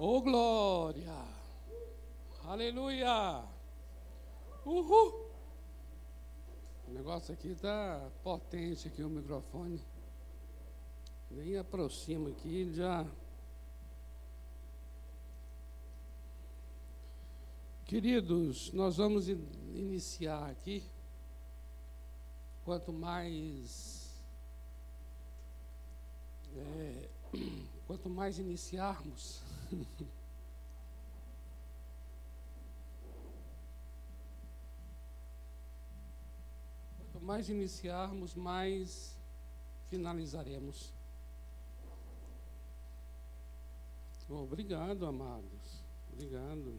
Oh glória! Aleluia! Uhul! O negócio aqui está potente aqui o microfone. Nem aproxima aqui, já. Queridos, nós vamos iniciar aqui. Quanto mais. É, quanto mais iniciarmos. quanto mais iniciarmos, mais finalizaremos. Obrigado, amados. Obrigado.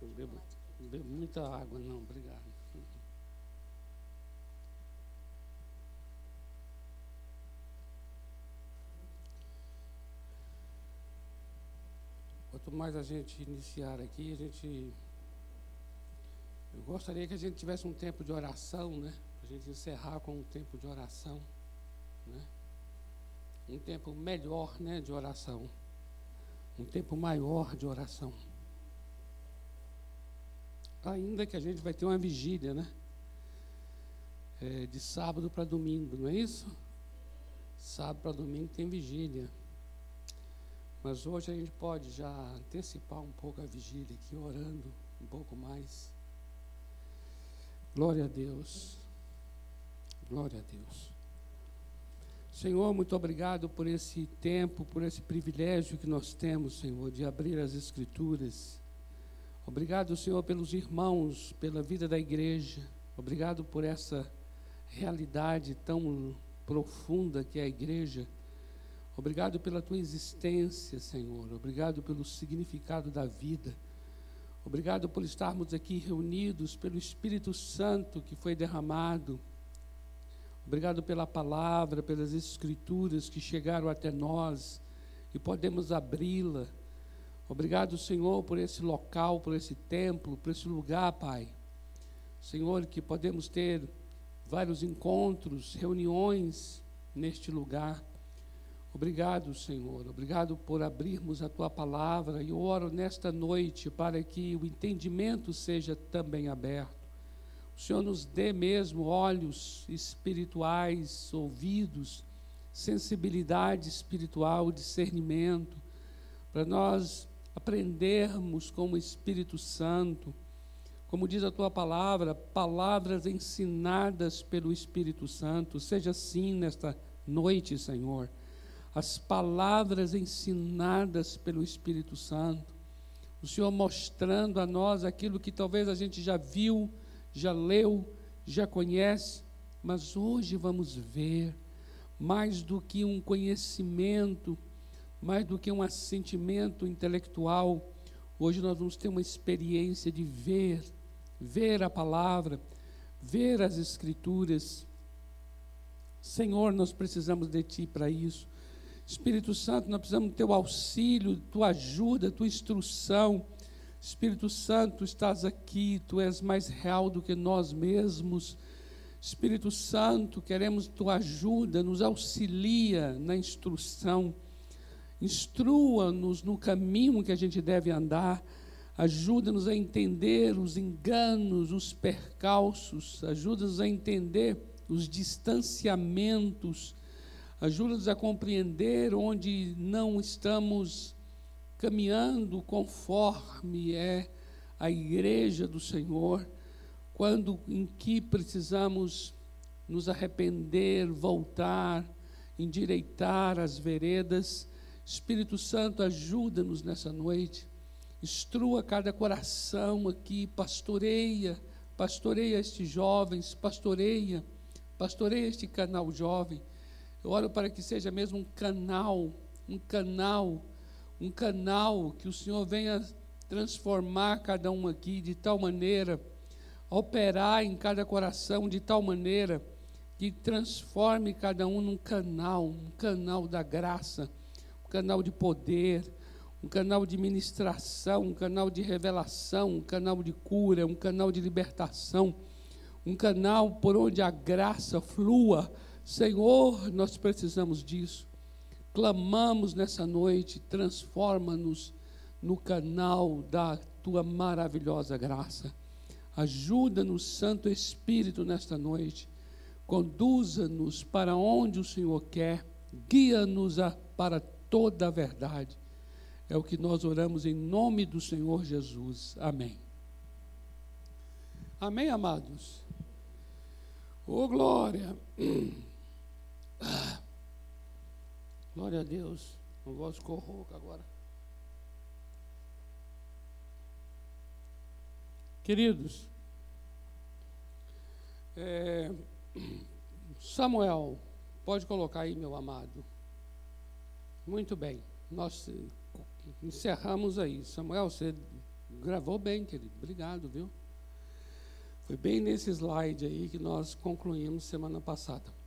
Eu bebo, bebo muita água, não, obrigado. Quanto mais a gente iniciar aqui, a gente. Eu gostaria que a gente tivesse um tempo de oração, né? A gente encerrar com um tempo de oração, né? um tempo melhor né, de oração, um tempo maior de oração. Ainda que a gente vai ter uma vigília, né? É, de sábado para domingo, não é isso? Sábado para domingo tem vigília. Mas hoje a gente pode já antecipar um pouco a vigília aqui, orando um pouco mais. Glória a Deus. Glória a Deus. Senhor, muito obrigado por esse tempo, por esse privilégio que nós temos, Senhor, de abrir as Escrituras. Obrigado, Senhor, pelos irmãos, pela vida da igreja. Obrigado por essa realidade tão profunda que é a igreja. Obrigado pela tua existência, Senhor. Obrigado pelo significado da vida. Obrigado por estarmos aqui reunidos, pelo Espírito Santo que foi derramado Obrigado pela palavra, pelas escrituras que chegaram até nós e podemos abri-la. Obrigado, Senhor, por esse local, por esse templo, por esse lugar, Pai. Senhor, que podemos ter vários encontros, reuniões neste lugar. Obrigado, Senhor. Obrigado por abrirmos a tua palavra e oro nesta noite para que o entendimento seja também aberto o Senhor nos dê mesmo olhos espirituais, ouvidos, sensibilidade espiritual, discernimento, para nós aprendermos com o Espírito Santo, como diz a tua palavra, palavras ensinadas pelo Espírito Santo, seja assim nesta noite, Senhor. As palavras ensinadas pelo Espírito Santo, o Senhor mostrando a nós aquilo que talvez a gente já viu, já leu, já conhece, mas hoje vamos ver mais do que um conhecimento, mais do que um assentimento intelectual, hoje nós vamos ter uma experiência de ver, ver a palavra, ver as escrituras. Senhor, nós precisamos de ti para isso. Espírito Santo, nós precisamos do teu auxílio, tua ajuda, tua instrução. Espírito Santo, estás aqui, tu és mais real do que nós mesmos. Espírito Santo, queremos tua ajuda, nos auxilia na instrução, instrua-nos no caminho que a gente deve andar, ajuda-nos a entender os enganos, os percalços, ajuda-nos a entender os distanciamentos, ajuda-nos a compreender onde não estamos caminhando conforme é a igreja do Senhor, quando em que precisamos nos arrepender, voltar, endireitar as veredas. Espírito Santo, ajuda-nos nessa noite. Instrua cada coração aqui, pastoreia, pastoreia estes jovens, pastoreia, pastoreia este canal jovem. Eu oro para que seja mesmo um canal, um canal um canal que o Senhor venha transformar cada um aqui de tal maneira, operar em cada coração de tal maneira que transforme cada um num canal, um canal da graça, um canal de poder, um canal de ministração, um canal de revelação, um canal de cura, um canal de libertação, um canal por onde a graça flua. Senhor, nós precisamos disso. clamamos nessa noite, transforma-nos no canal da tua maravilhosa graça. Ajuda-nos, Santo Espírito, nesta noite. Conduza-nos para onde o Senhor quer, guia-nos para toda a verdade. É o que nós oramos em nome do Senhor Jesus. Amém. Amém, amados? Ô, oh, glória! Glória a Deus. Não gosto de rouca agora. Queridos, é, Samuel, pode colocar aí, meu amado. Muito bem, nós encerramos aí. Samuel, você gravou bem, querido. Obrigado, viu? Foi bem nesse slide aí que nós concluímos semana passada.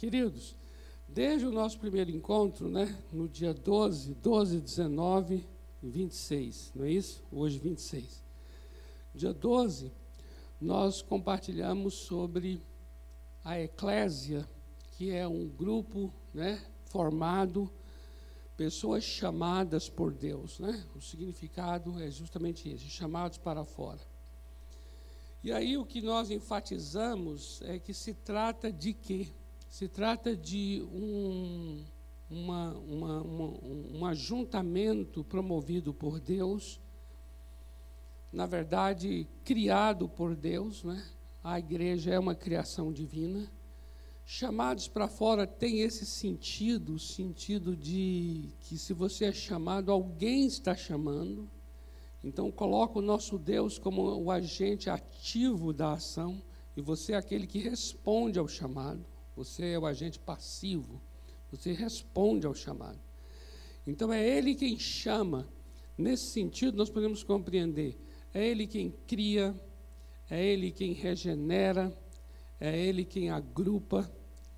Queridos, desde o nosso primeiro encontro, né, no dia 12, 12, 19 e 26, não é isso? Hoje 26. Dia 12, nós compartilhamos sobre a eclésia, que é um grupo né, formado, pessoas chamadas por Deus. Né? O significado é justamente esse, chamados para fora. E aí o que nós enfatizamos é que se trata de quê? Se trata de um, uma, uma, uma, um ajuntamento promovido por Deus na verdade, criado por Deus, né? a igreja é uma criação divina. Chamados para fora tem esse sentido, o sentido de que se você é chamado, alguém está chamando. Então coloca o nosso Deus como o agente ativo da ação e você é aquele que responde ao chamado. Você é o agente passivo. Você responde ao chamado. Então é ele quem chama. Nesse sentido, nós podemos compreender é Ele quem cria, é Ele quem regenera, é Ele quem agrupa,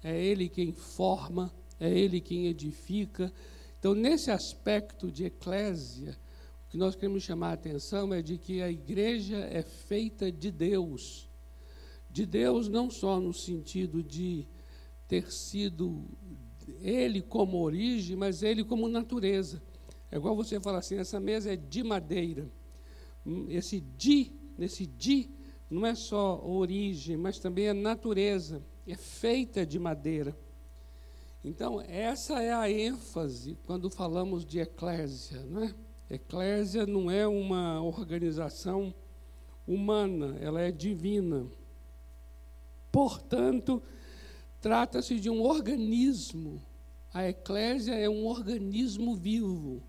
é Ele quem forma, é Ele quem edifica. Então, nesse aspecto de eclésia, o que nós queremos chamar a atenção é de que a igreja é feita de Deus. De Deus não só no sentido de ter sido Ele como origem, mas Ele como natureza. É igual você falar assim: essa mesa é de madeira esse di, nesse di, não é só origem, mas também a natureza, é feita de madeira. Então, essa é a ênfase quando falamos de eclésia, não é? Eclésia não é uma organização humana, ela é divina. Portanto, trata-se de um organismo. A eclésia é um organismo vivo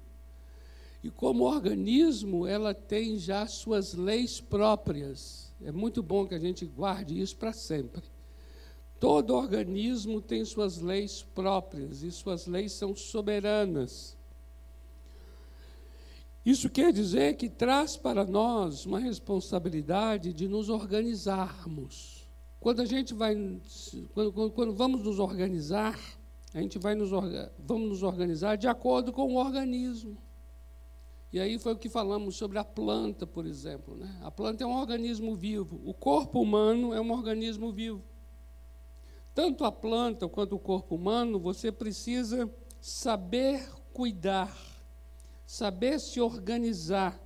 e como organismo, ela tem já suas leis próprias. É muito bom que a gente guarde isso para sempre. Todo organismo tem suas leis próprias e suas leis são soberanas. Isso quer dizer que traz para nós uma responsabilidade de nos organizarmos. Quando a gente vai, quando, quando vamos nos organizar, a gente vai nos, vamos nos organizar de acordo com o organismo. E aí foi o que falamos sobre a planta, por exemplo. Né? A planta é um organismo vivo. O corpo humano é um organismo vivo. Tanto a planta quanto o corpo humano, você precisa saber cuidar, saber se organizar.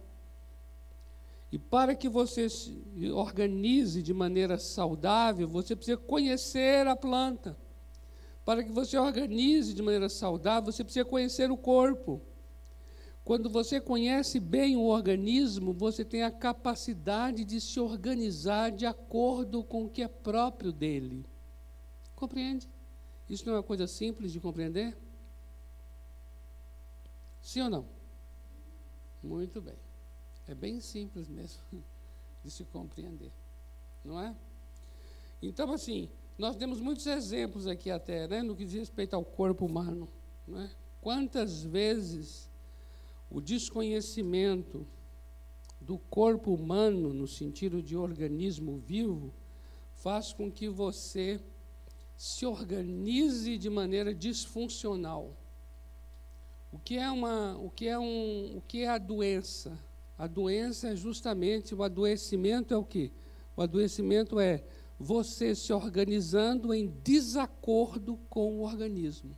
E para que você se organize de maneira saudável, você precisa conhecer a planta. Para que você organize de maneira saudável, você precisa conhecer o corpo. Quando você conhece bem o organismo, você tem a capacidade de se organizar de acordo com o que é próprio dele. Compreende? Isso não é uma coisa simples de compreender? Sim ou não? Muito bem. É bem simples mesmo de se compreender. Não é? Então, assim, nós temos muitos exemplos aqui até, né, no que diz respeito ao corpo humano. Não é? Quantas vezes o desconhecimento do corpo humano, no sentido de organismo vivo, faz com que você se organize de maneira disfuncional. O que é uma, o que é um, o que é a doença? A doença é justamente o adoecimento é o que? O adoecimento é você se organizando em desacordo com o organismo.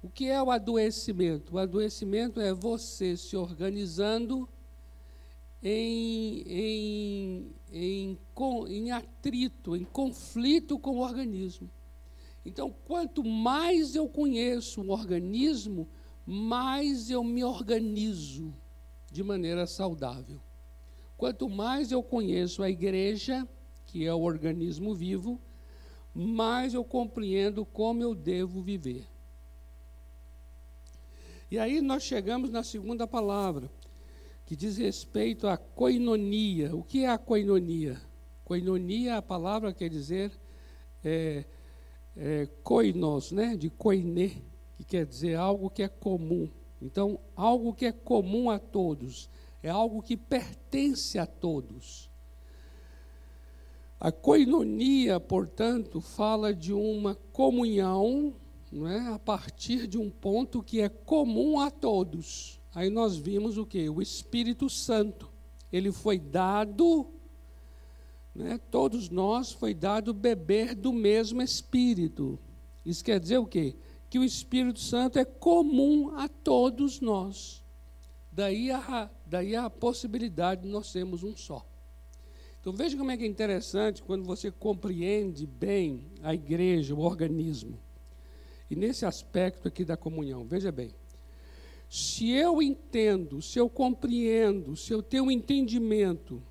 O que é o adoecimento? O adoecimento é você se organizando em, em, em, em atrito, em conflito com o organismo. Então, quanto mais eu conheço o organismo, mais eu me organizo de maneira saudável. Quanto mais eu conheço a igreja, que é o organismo vivo, mais eu compreendo como eu devo viver. E aí nós chegamos na segunda palavra, que diz respeito à coinonia. O que é a coinonia? Coinonia, a palavra quer dizer é, é, koinos, né? de koine, que quer dizer algo que é comum. Então, algo que é comum a todos, é algo que pertence a todos. A coinonia, portanto, fala de uma comunhão não é, a partir de um ponto que é comum a todos. Aí nós vimos o que? O Espírito Santo. Ele foi dado, né, todos nós foi dado beber do mesmo Espírito. Isso quer dizer o quê? Que o Espírito Santo é comum a todos nós. Daí a, daí a possibilidade de nós sermos um só. Então veja como é que é interessante quando você compreende bem a igreja, o organismo. E nesse aspecto aqui da comunhão, veja bem. Se eu entendo, se eu compreendo, se eu tenho um entendimento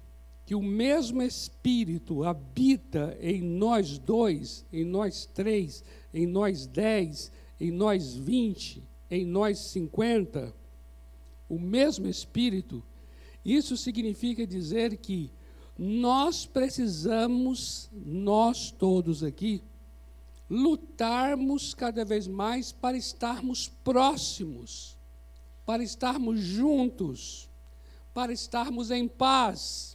que o mesmo Espírito habita em nós dois, em nós três, em nós dez, em nós vinte, em nós cinquenta, o mesmo Espírito, isso significa dizer que nós precisamos, nós todos aqui, lutarmos cada vez mais para estarmos próximos para estarmos juntos, para estarmos em paz.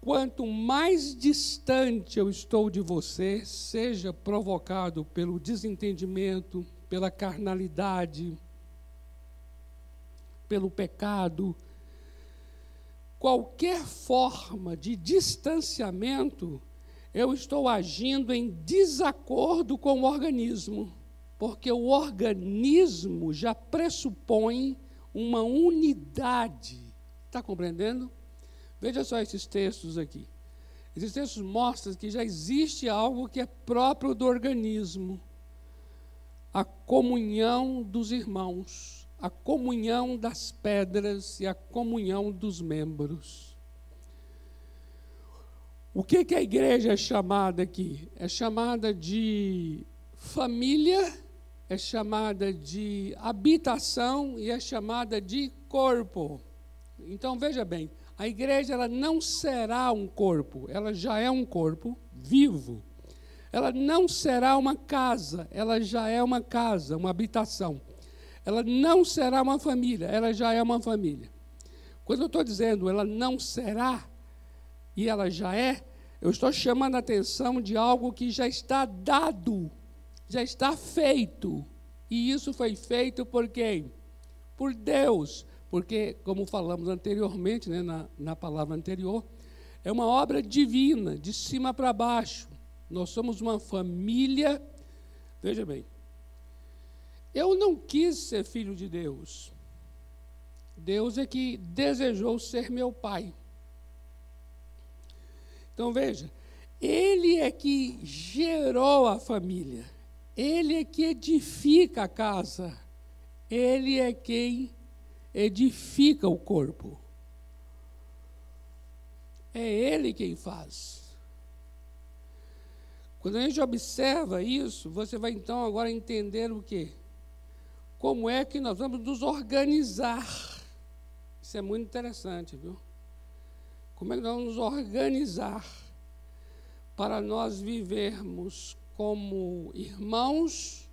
Quanto mais distante eu estou de você, seja provocado pelo desentendimento, pela carnalidade, pelo pecado, qualquer forma de distanciamento, eu estou agindo em desacordo com o organismo porque o organismo já pressupõe uma unidade. Está compreendendo? Veja só esses textos aqui. Esses textos mostram que já existe algo que é próprio do organismo: a comunhão dos irmãos, a comunhão das pedras e a comunhão dos membros. O que, que a igreja é chamada aqui? É chamada de família é chamada de habitação e é chamada de corpo. Então veja bem, a igreja ela não será um corpo, ela já é um corpo vivo. Ela não será uma casa, ela já é uma casa, uma habitação. Ela não será uma família, ela já é uma família. Quando eu estou dizendo ela não será e ela já é, eu estou chamando a atenção de algo que já está dado já está feito. E isso foi feito por quem? Por Deus. Porque, como falamos anteriormente, né, na, na palavra anterior, é uma obra divina, de cima para baixo. Nós somos uma família. Veja bem, eu não quis ser filho de Deus. Deus é que desejou ser meu pai. Então veja, Ele é que gerou a família. Ele é que edifica a casa. Ele é quem edifica o corpo. É Ele quem faz. Quando a gente observa isso, você vai então agora entender o quê? Como é que nós vamos nos organizar. Isso é muito interessante, viu? Como é que nós vamos nos organizar para nós vivermos como irmãos,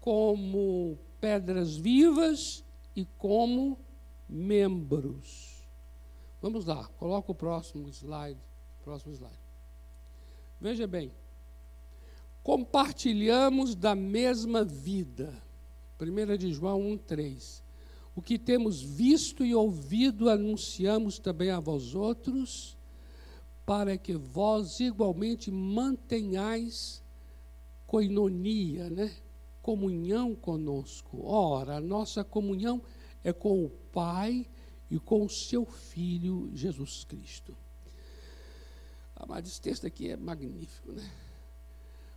como pedras vivas e como membros. Vamos lá, coloca o próximo slide. Próximo slide. Veja bem, compartilhamos da mesma vida. 1 de João 1,3. O que temos visto e ouvido anunciamos também a vós outros, para que vós igualmente mantenhais coinonia, né? Comunhão conosco. Ora, a nossa comunhão é com o Pai e com o seu Filho Jesus Cristo. Amado, esse texto aqui é magnífico, né?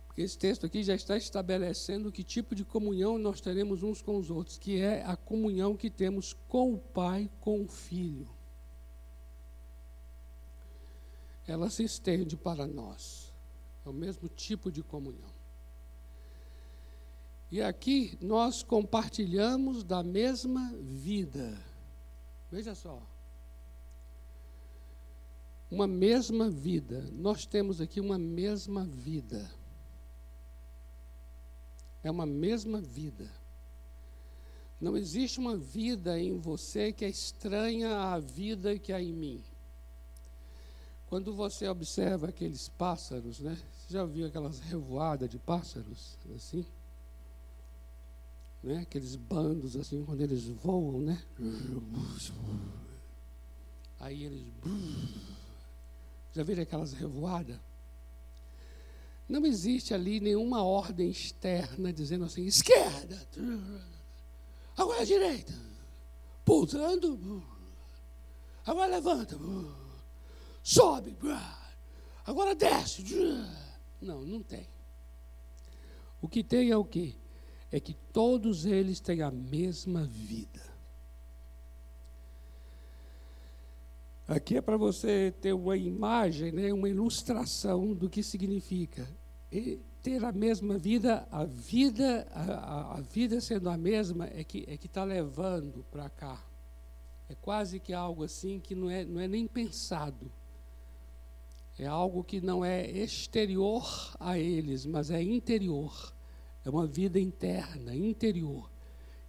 Porque esse texto aqui já está estabelecendo que tipo de comunhão nós teremos uns com os outros, que é a comunhão que temos com o Pai, com o Filho. Ela se estende para nós. É o mesmo tipo de comunhão. E aqui nós compartilhamos da mesma vida. Veja só. Uma mesma vida. Nós temos aqui uma mesma vida. É uma mesma vida. Não existe uma vida em você que é estranha à vida que há em mim. Quando você observa aqueles pássaros, né? Você já viu aquelas revoadas de pássaros, assim? Né? Aqueles bandos, assim, quando eles voam, né? Aí eles... Já viram aquelas revoadas? Não existe ali nenhuma ordem externa dizendo assim, esquerda, agora direita, pousando, agora levanta, sobe, agora desce. Não, não tem. O que tem é o quê? É que todos eles têm a mesma vida. Aqui é para você ter uma imagem, né, uma ilustração do que significa ter a mesma vida, a vida, a, a vida sendo a mesma é que é que está levando para cá. É quase que algo assim que não é, não é nem pensado. É algo que não é exterior a eles, mas é interior. É uma vida interna, interior,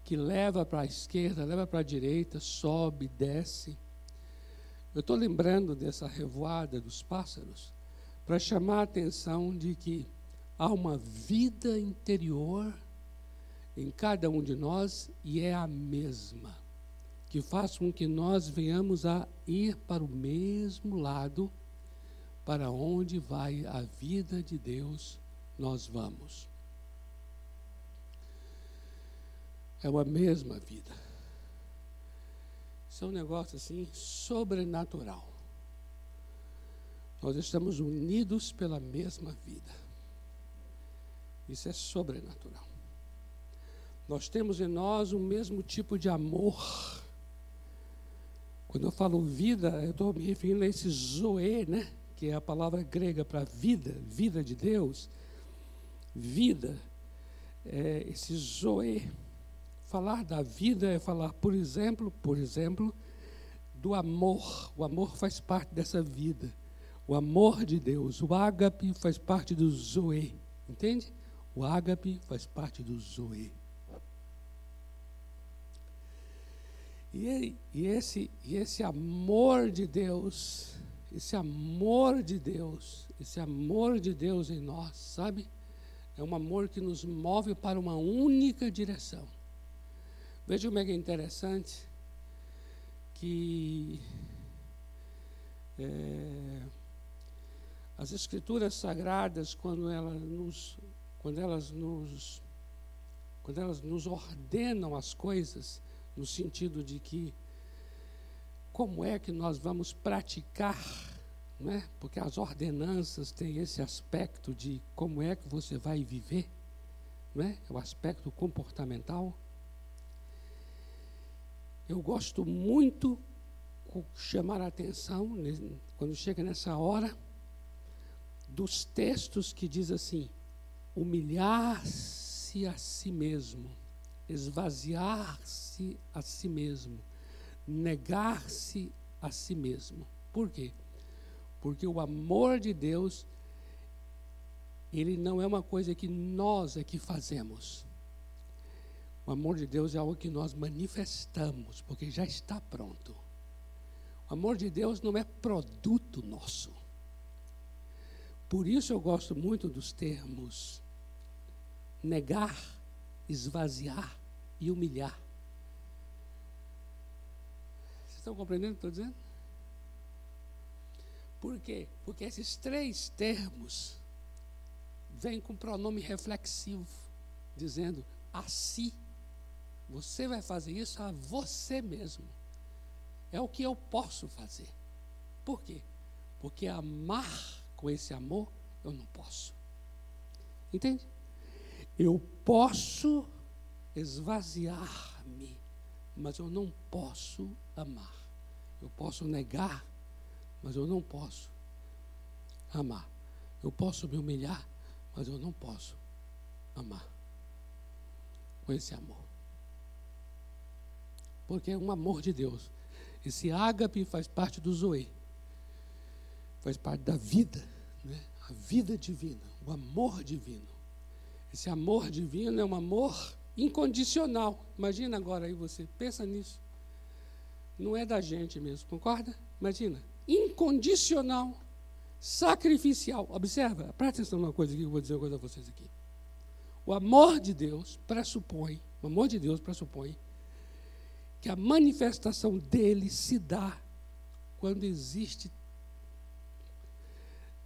que leva para a esquerda, leva para a direita, sobe, desce. Eu estou lembrando dessa revoada dos pássaros para chamar a atenção de que há uma vida interior em cada um de nós e é a mesma, que faz com que nós venhamos a ir para o mesmo lado para onde vai a vida de Deus, nós vamos. É uma mesma vida. Isso é um negócio assim sobrenatural. Nós estamos unidos pela mesma vida. Isso é sobrenatural. Nós temos em nós o mesmo tipo de amor. Quando eu falo vida, eu estou me referindo a esse zoe, né? Que é a palavra grega para vida, vida de Deus. Vida, é esse zoe. Falar da vida é falar, por exemplo, por exemplo, do amor. O amor faz parte dessa vida. O amor de Deus. O ágape faz parte do zoe. Entende? O ágape faz parte do zoe. E, e, esse, e esse amor de Deus, esse amor de Deus, esse amor de Deus em nós, sabe? É um amor que nos move para uma única direção. Veja como é que é interessante que é, as escrituras sagradas, quando elas nos, quando elas nos, quando elas nos ordenam as coisas, no sentido de que como é que nós vamos praticar, né? porque as ordenanças têm esse aspecto de como é que você vai viver, né? o aspecto comportamental. Eu gosto muito chamar a atenção quando chega nessa hora dos textos que diz assim: humilhar-se a si mesmo, esvaziar-se a si mesmo, negar-se a si mesmo. Por quê? Porque o amor de Deus, ele não é uma coisa que nós é que fazemos. O amor de Deus é algo que nós manifestamos, porque já está pronto. O amor de Deus não é produto nosso. Por isso eu gosto muito dos termos negar, esvaziar e humilhar. Vocês estão compreendendo o que estou dizendo? Por quê? Porque esses três termos vêm com pronome reflexivo dizendo a si. Você vai fazer isso a você mesmo. É o que eu posso fazer. Por quê? Porque amar com esse amor eu não posso. Entende? Eu posso esvaziar-me, mas eu não posso amar. Eu posso negar, mas eu não posso amar. Eu posso me humilhar, mas eu não posso amar com esse amor. Porque é um amor de Deus. Esse ágape faz parte do zoe, faz parte da vida, né? a vida divina, o amor divino. Esse amor divino é um amor incondicional. Imagina agora aí você, pensa nisso. Não é da gente mesmo, concorda? Imagina, incondicional, sacrificial. Observa, presta atenção numa coisa aqui, eu vou dizer uma coisa a vocês aqui. O amor de Deus pressupõe, o amor de Deus pressupõe que a manifestação dele se dá quando existe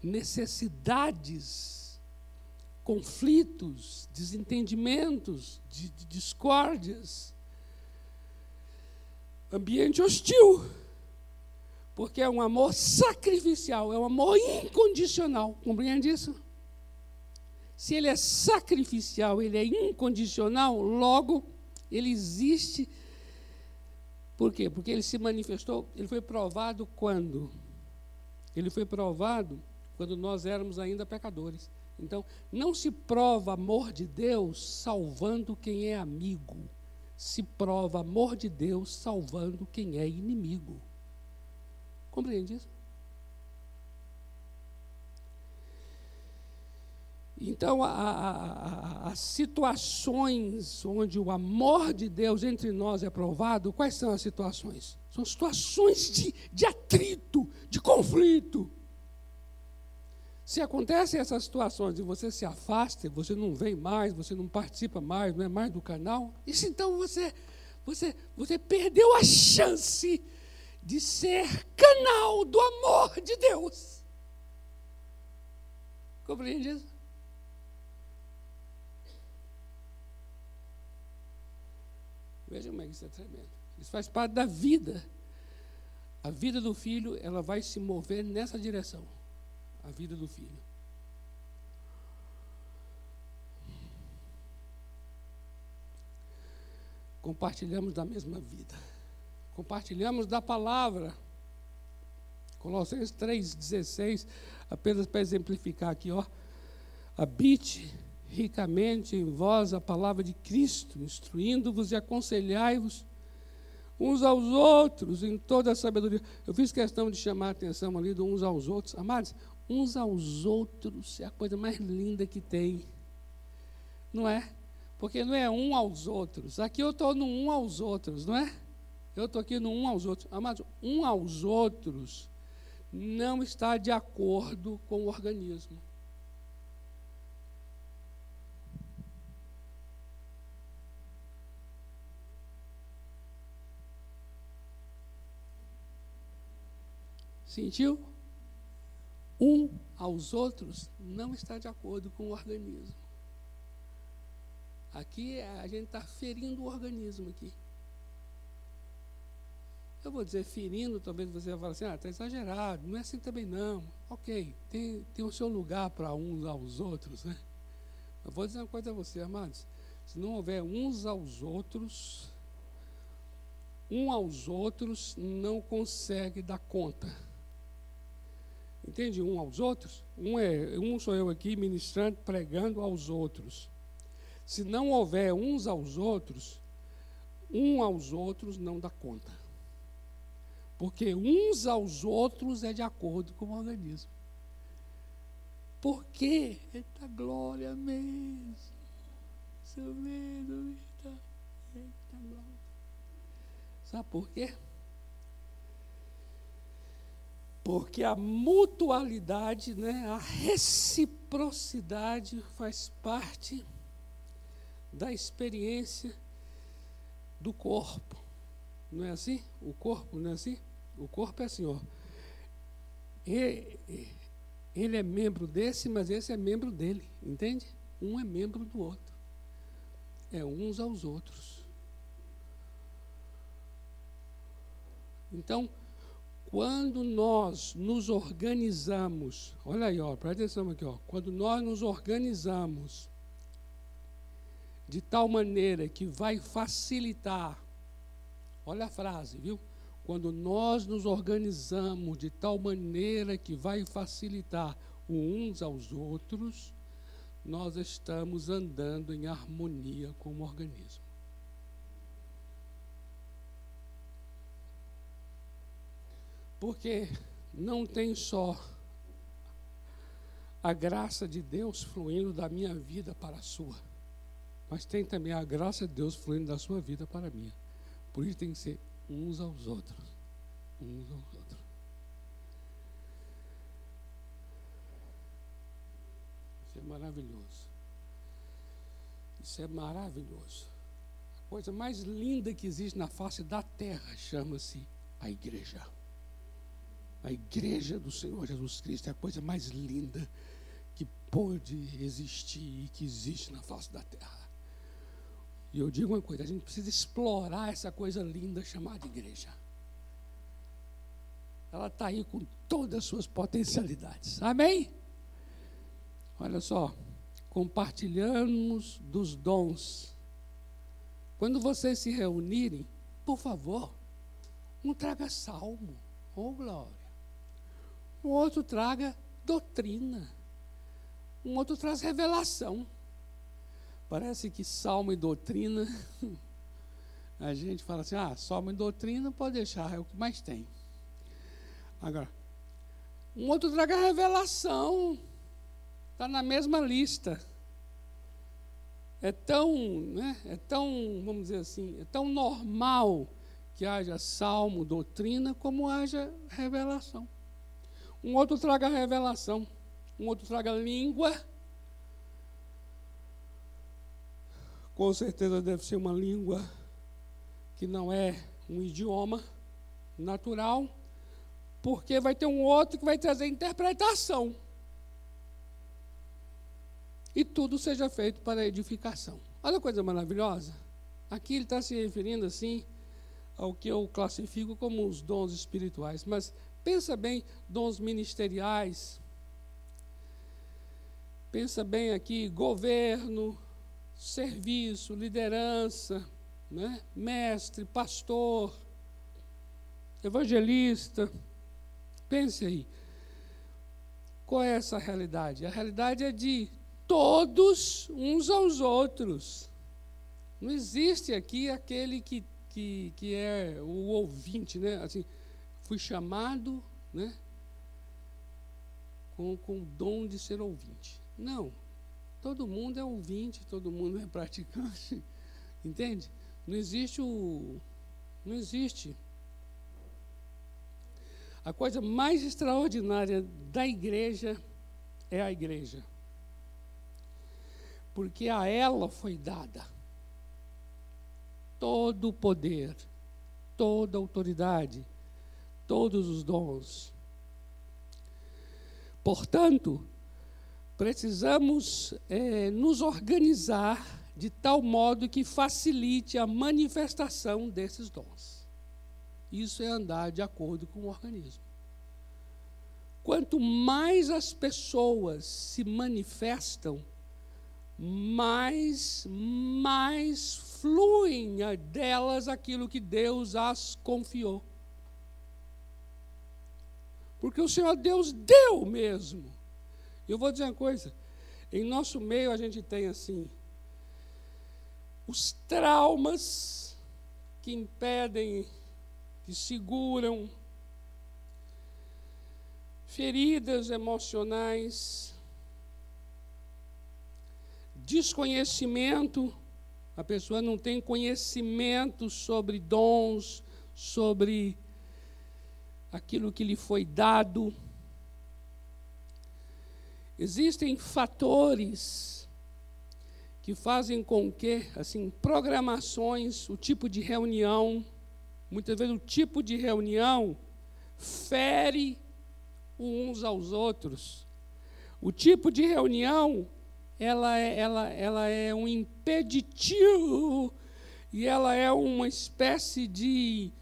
necessidades, conflitos, desentendimentos, de, de discórdias, ambiente hostil. Porque é um amor sacrificial, é um amor incondicional. Compreende isso? Se ele é sacrificial, ele é incondicional, logo ele existe. Por quê? Porque ele se manifestou, ele foi provado quando? Ele foi provado quando nós éramos ainda pecadores. Então, não se prova amor de Deus salvando quem é amigo. Se prova amor de Deus salvando quem é inimigo. Compreende isso? Então, as situações onde o amor de Deus entre nós é provado, quais são as situações? São situações de, de atrito, de conflito. Se acontecem essas situações e você se afasta, você não vem mais, você não participa mais, não é mais do canal, isso então você, você, você perdeu a chance de ser canal do amor de Deus. Compreende isso? Veja como é que isso é tremendo. Isso faz parte da vida. A vida do filho, ela vai se mover nessa direção. A vida do filho. Compartilhamos da mesma vida. Compartilhamos da palavra. Colossenses 3,16, apenas para exemplificar aqui, ó. Habite ricamente em vós a palavra de Cristo, instruindo-vos e aconselhai-vos uns aos outros em toda a sabedoria. Eu fiz questão de chamar a atenção ali do uns aos outros. Amados, uns aos outros é a coisa mais linda que tem. Não é? Porque não é um aos outros. Aqui eu estou no um aos outros, não é? Eu estou aqui no um aos outros. Amados, um aos outros não está de acordo com o organismo. Sentiu? Um aos outros não está de acordo com o organismo. Aqui a gente está ferindo o organismo aqui. Eu vou dizer ferindo, talvez você vai falar assim, ah, está exagerado, não é assim também não. Ok, tem, tem o seu lugar para uns aos outros, né? Eu vou dizer uma coisa a você, amados. Se não houver uns aos outros, um aos outros não consegue dar conta. Entende? Um aos outros. Um, é, um sou eu aqui ministrando, pregando aos outros. Se não houver uns aos outros, um aos outros não dá conta. Porque uns aos outros é de acordo com o organismo. Por quê? Eita glória mesmo. Seu medo, eita, eita glória. Sabe por quê? Porque a mutualidade, né, a reciprocidade faz parte da experiência do corpo. Não é assim? O corpo, não é assim? O corpo é assim, ó. Ele é membro desse, mas esse é membro dele, entende? Um é membro do outro. é uns aos outros. Então, quando nós nos organizamos, olha aí, ó, presta atenção aqui, ó, quando nós nos organizamos de tal maneira que vai facilitar, olha a frase, viu? Quando nós nos organizamos de tal maneira que vai facilitar uns aos outros, nós estamos andando em harmonia com o organismo. Porque não tem só a graça de Deus fluindo da minha vida para a sua, mas tem também a graça de Deus fluindo da sua vida para a minha. Por isso tem que ser uns aos outros. Uns aos outros. Isso é maravilhoso. Isso é maravilhoso. A coisa mais linda que existe na face da terra chama-se a igreja a igreja do Senhor Jesus Cristo é a coisa mais linda que pode existir e que existe na face da terra. E eu digo uma coisa: a gente precisa explorar essa coisa linda chamada igreja. Ela está aí com todas as suas potencialidades. Amém? Olha só, compartilhamos dos dons. Quando vocês se reunirem, por favor, um traga salmo. Oh, glória um outro traga doutrina, um outro traz revelação. Parece que salmo e doutrina, a gente fala assim: ah, salmo e doutrina pode deixar, é o que mais tem. Agora, um outro traga revelação, está na mesma lista. É tão, né, é tão, vamos dizer assim, é tão normal que haja salmo, doutrina, como haja revelação. Um outro traga revelação. Um outro traga língua. Com certeza deve ser uma língua que não é um idioma natural, porque vai ter um outro que vai trazer interpretação. E tudo seja feito para edificação. Olha a coisa maravilhosa. Aqui ele está se referindo assim ao que eu classifico como os dons espirituais, mas Pensa bem, dons ministeriais. Pensa bem aqui, governo, serviço, liderança, né? mestre, pastor, evangelista. Pense aí. Qual é essa realidade? A realidade é de todos uns aos outros. Não existe aqui aquele que, que, que é o ouvinte, né? Assim, fui chamado né, com, com o dom de ser ouvinte. Não. Todo mundo é ouvinte, todo mundo é praticante. Entende? Não existe o. Não existe. A coisa mais extraordinária da igreja é a igreja. Porque a ela foi dada todo o poder, toda a autoridade, todos os dons. Portanto, precisamos é, nos organizar de tal modo que facilite a manifestação desses dons. Isso é andar de acordo com o organismo. Quanto mais as pessoas se manifestam, mais, mais fluem delas aquilo que Deus as confiou. Porque o Senhor Deus deu mesmo. Eu vou dizer uma coisa: em nosso meio a gente tem assim, os traumas que impedem, que seguram, feridas emocionais, desconhecimento, a pessoa não tem conhecimento sobre dons, sobre aquilo que lhe foi dado. Existem fatores que fazem com que, assim, programações, o tipo de reunião, muitas vezes o tipo de reunião fere uns aos outros. O tipo de reunião ela é, ela, ela é um impeditivo e ela é uma espécie de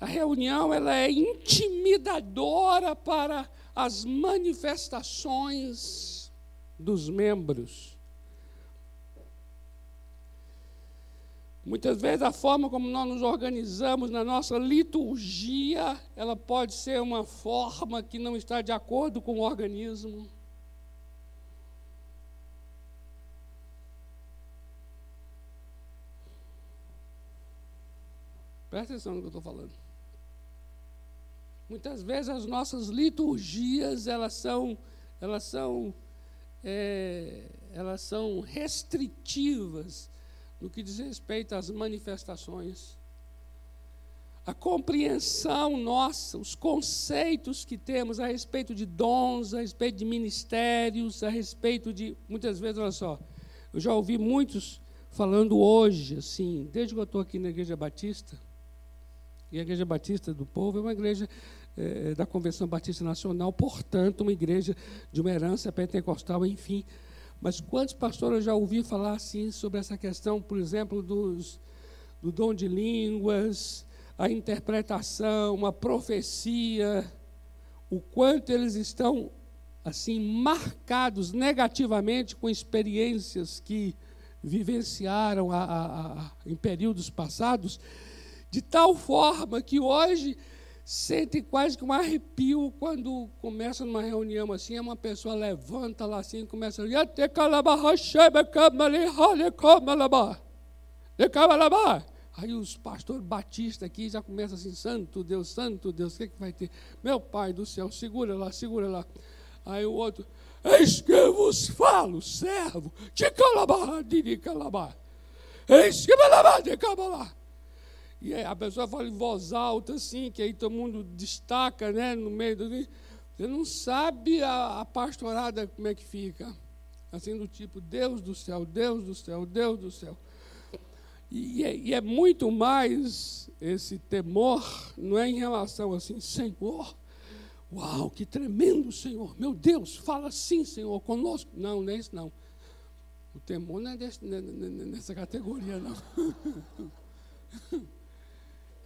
a reunião ela é intimidadora para as manifestações dos membros. Muitas vezes a forma como nós nos organizamos na nossa liturgia, ela pode ser uma forma que não está de acordo com o organismo. Presta atenção no que eu estou falando. Muitas vezes as nossas liturgias elas são, elas são, é, elas são restritivas no que diz respeito às manifestações. A compreensão nossa, os conceitos que temos a respeito de dons, a respeito de ministérios, a respeito de. Muitas vezes, olha só, eu já ouvi muitos falando hoje, assim, desde que eu estou aqui na Igreja Batista, e a Igreja Batista do Povo é uma igreja é, da Convenção Batista Nacional, portanto, uma igreja de uma herança pentecostal, enfim. Mas quantos pastores eu já ouvi falar assim sobre essa questão, por exemplo, dos, do dom de línguas, a interpretação, a profecia, o quanto eles estão assim marcados negativamente com experiências que vivenciaram a, a, a, em períodos passados, de tal forma que hoje sente quase que um arrepio quando começa numa reunião assim, uma pessoa levanta lá assim e começa a Aí os pastores batistas aqui já começam assim, santo Deus, santo Deus, o que, é que vai ter? Meu pai do céu, segura lá, segura lá. Aí o outro, eis que eu vos falo, servo, de calabá, de calabá. Eis que me de calabá. E a pessoa fala em voz alta, assim, que aí todo mundo destaca, né, no meio do. Você não sabe a, a pastorada como é que fica. Assim, do tipo, Deus do céu, Deus do céu, Deus do céu. E, é, e é muito mais esse temor, não é em relação assim, Senhor, uau, que tremendo, Senhor, meu Deus, fala assim, Senhor, conosco. Não, não é isso, não. O temor não é desse, é, nessa categoria, não.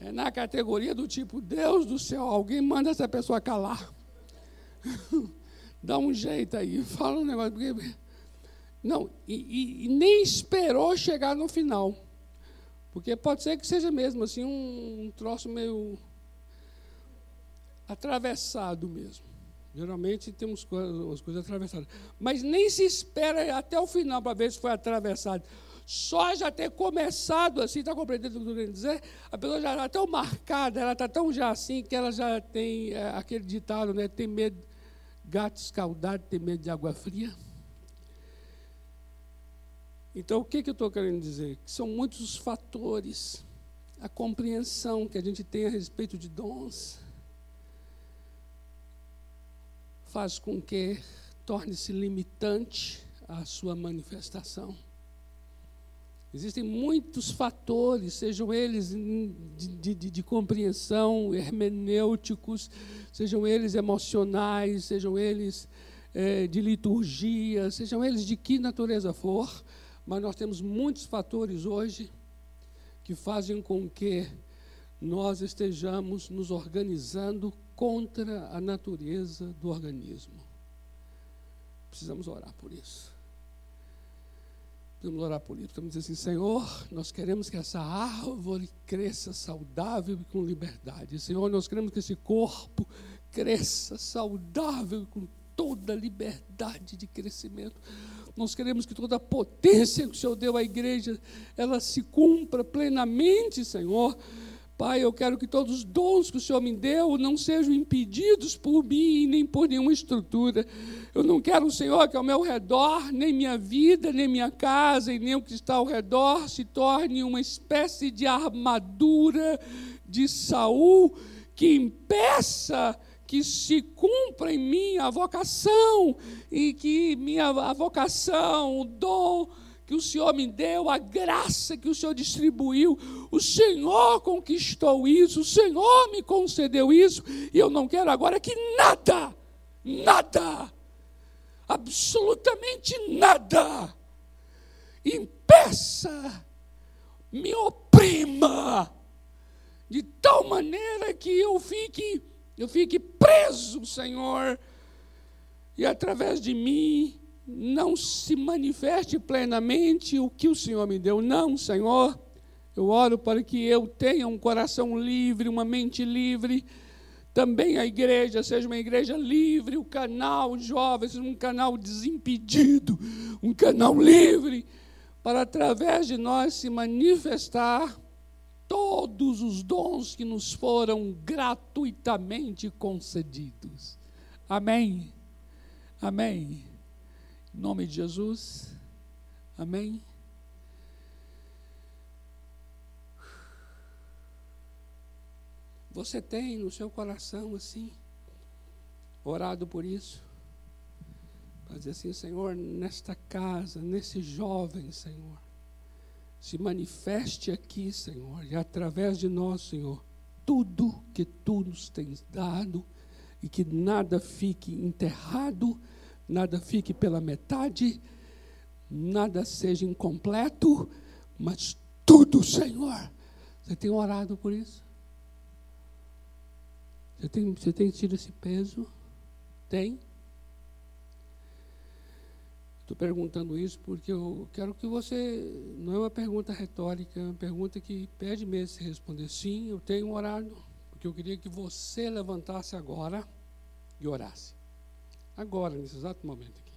é na categoria do tipo, Deus do céu, alguém manda essa pessoa calar. Dá um jeito aí, fala um negócio. Porque... Não, e, e, e, nem esperou chegar no final. Porque pode ser que seja mesmo assim um, um troço meio atravessado mesmo. Geralmente temos coisas, as coisas atravessadas. Mas nem se espera até o final para ver se foi atravessado só já ter começado assim, está compreendendo o que eu estou dizer? A pessoa já está tão marcada, ela está tão já assim, que ela já tem é, aquele ditado, né? Tem medo, gato escaldado tem medo de água fria. Então, o que, que eu estou querendo dizer? Que são muitos os fatores, a compreensão que a gente tem a respeito de dons, faz com que torne-se limitante a sua manifestação. Existem muitos fatores, sejam eles de, de, de, compreensão, hermenêuticos, sejam eles emocionais, sejam eles é, de liturgia, sejam eles de que natureza for, mas nós temos muitos fatores hoje que fazem com que nós estejamos nos organizando contra a natureza do organismo. Precisamos orar por isso. Vamos orar por isso. Vamos dizer assim, Senhor, nós queremos que essa árvore cresça saudável e com liberdade. Senhor, nós queremos que esse corpo cresça saudável com toda liberdade de crescimento. Nós queremos que toda a potência que o Senhor deu à igreja, ela se cumpra plenamente, Senhor Pai, eu quero que todos os dons que o Senhor me deu não sejam impedidos por mim, nem por nenhuma estrutura. Eu não quero, Senhor, que ao meu redor, nem minha vida, nem minha casa, e nem o que está ao redor se torne uma espécie de armadura de Saul que impeça que se cumpra em mim a vocação e que minha a vocação, o dom que o Senhor me deu, a graça que o Senhor distribuiu, o Senhor conquistou isso, o Senhor me concedeu isso, e eu não quero agora que nada, nada, absolutamente nada impeça, me oprima, de tal maneira que eu fique, eu fique preso, Senhor, e através de mim não se manifeste plenamente o que o Senhor me deu. Não, Senhor. Eu oro para que eu tenha um coração livre, uma mente livre. Também a igreja seja uma igreja livre, o canal jovens, um canal desimpedido, um canal livre, para através de nós se manifestar todos os dons que nos foram gratuitamente concedidos. Amém. Amém. Em nome de Jesus. Amém. Você tem no seu coração assim, orado por isso? Dizer assim, Senhor, nesta casa, nesse jovem, Senhor, se manifeste aqui, Senhor, e através de nós, Senhor, tudo que tu nos tens dado e que nada fique enterrado nada fique pela metade, nada seja incompleto, mas tudo, Senhor. Você tem orado por isso? Você tem, você tem tido esse peso? Tem? Estou perguntando isso porque eu quero que você. Não é uma pergunta retórica, é uma pergunta que pede mesmo se responder. Sim, eu tenho orado, porque eu queria que você levantasse agora e orasse agora, nesse exato momento aqui.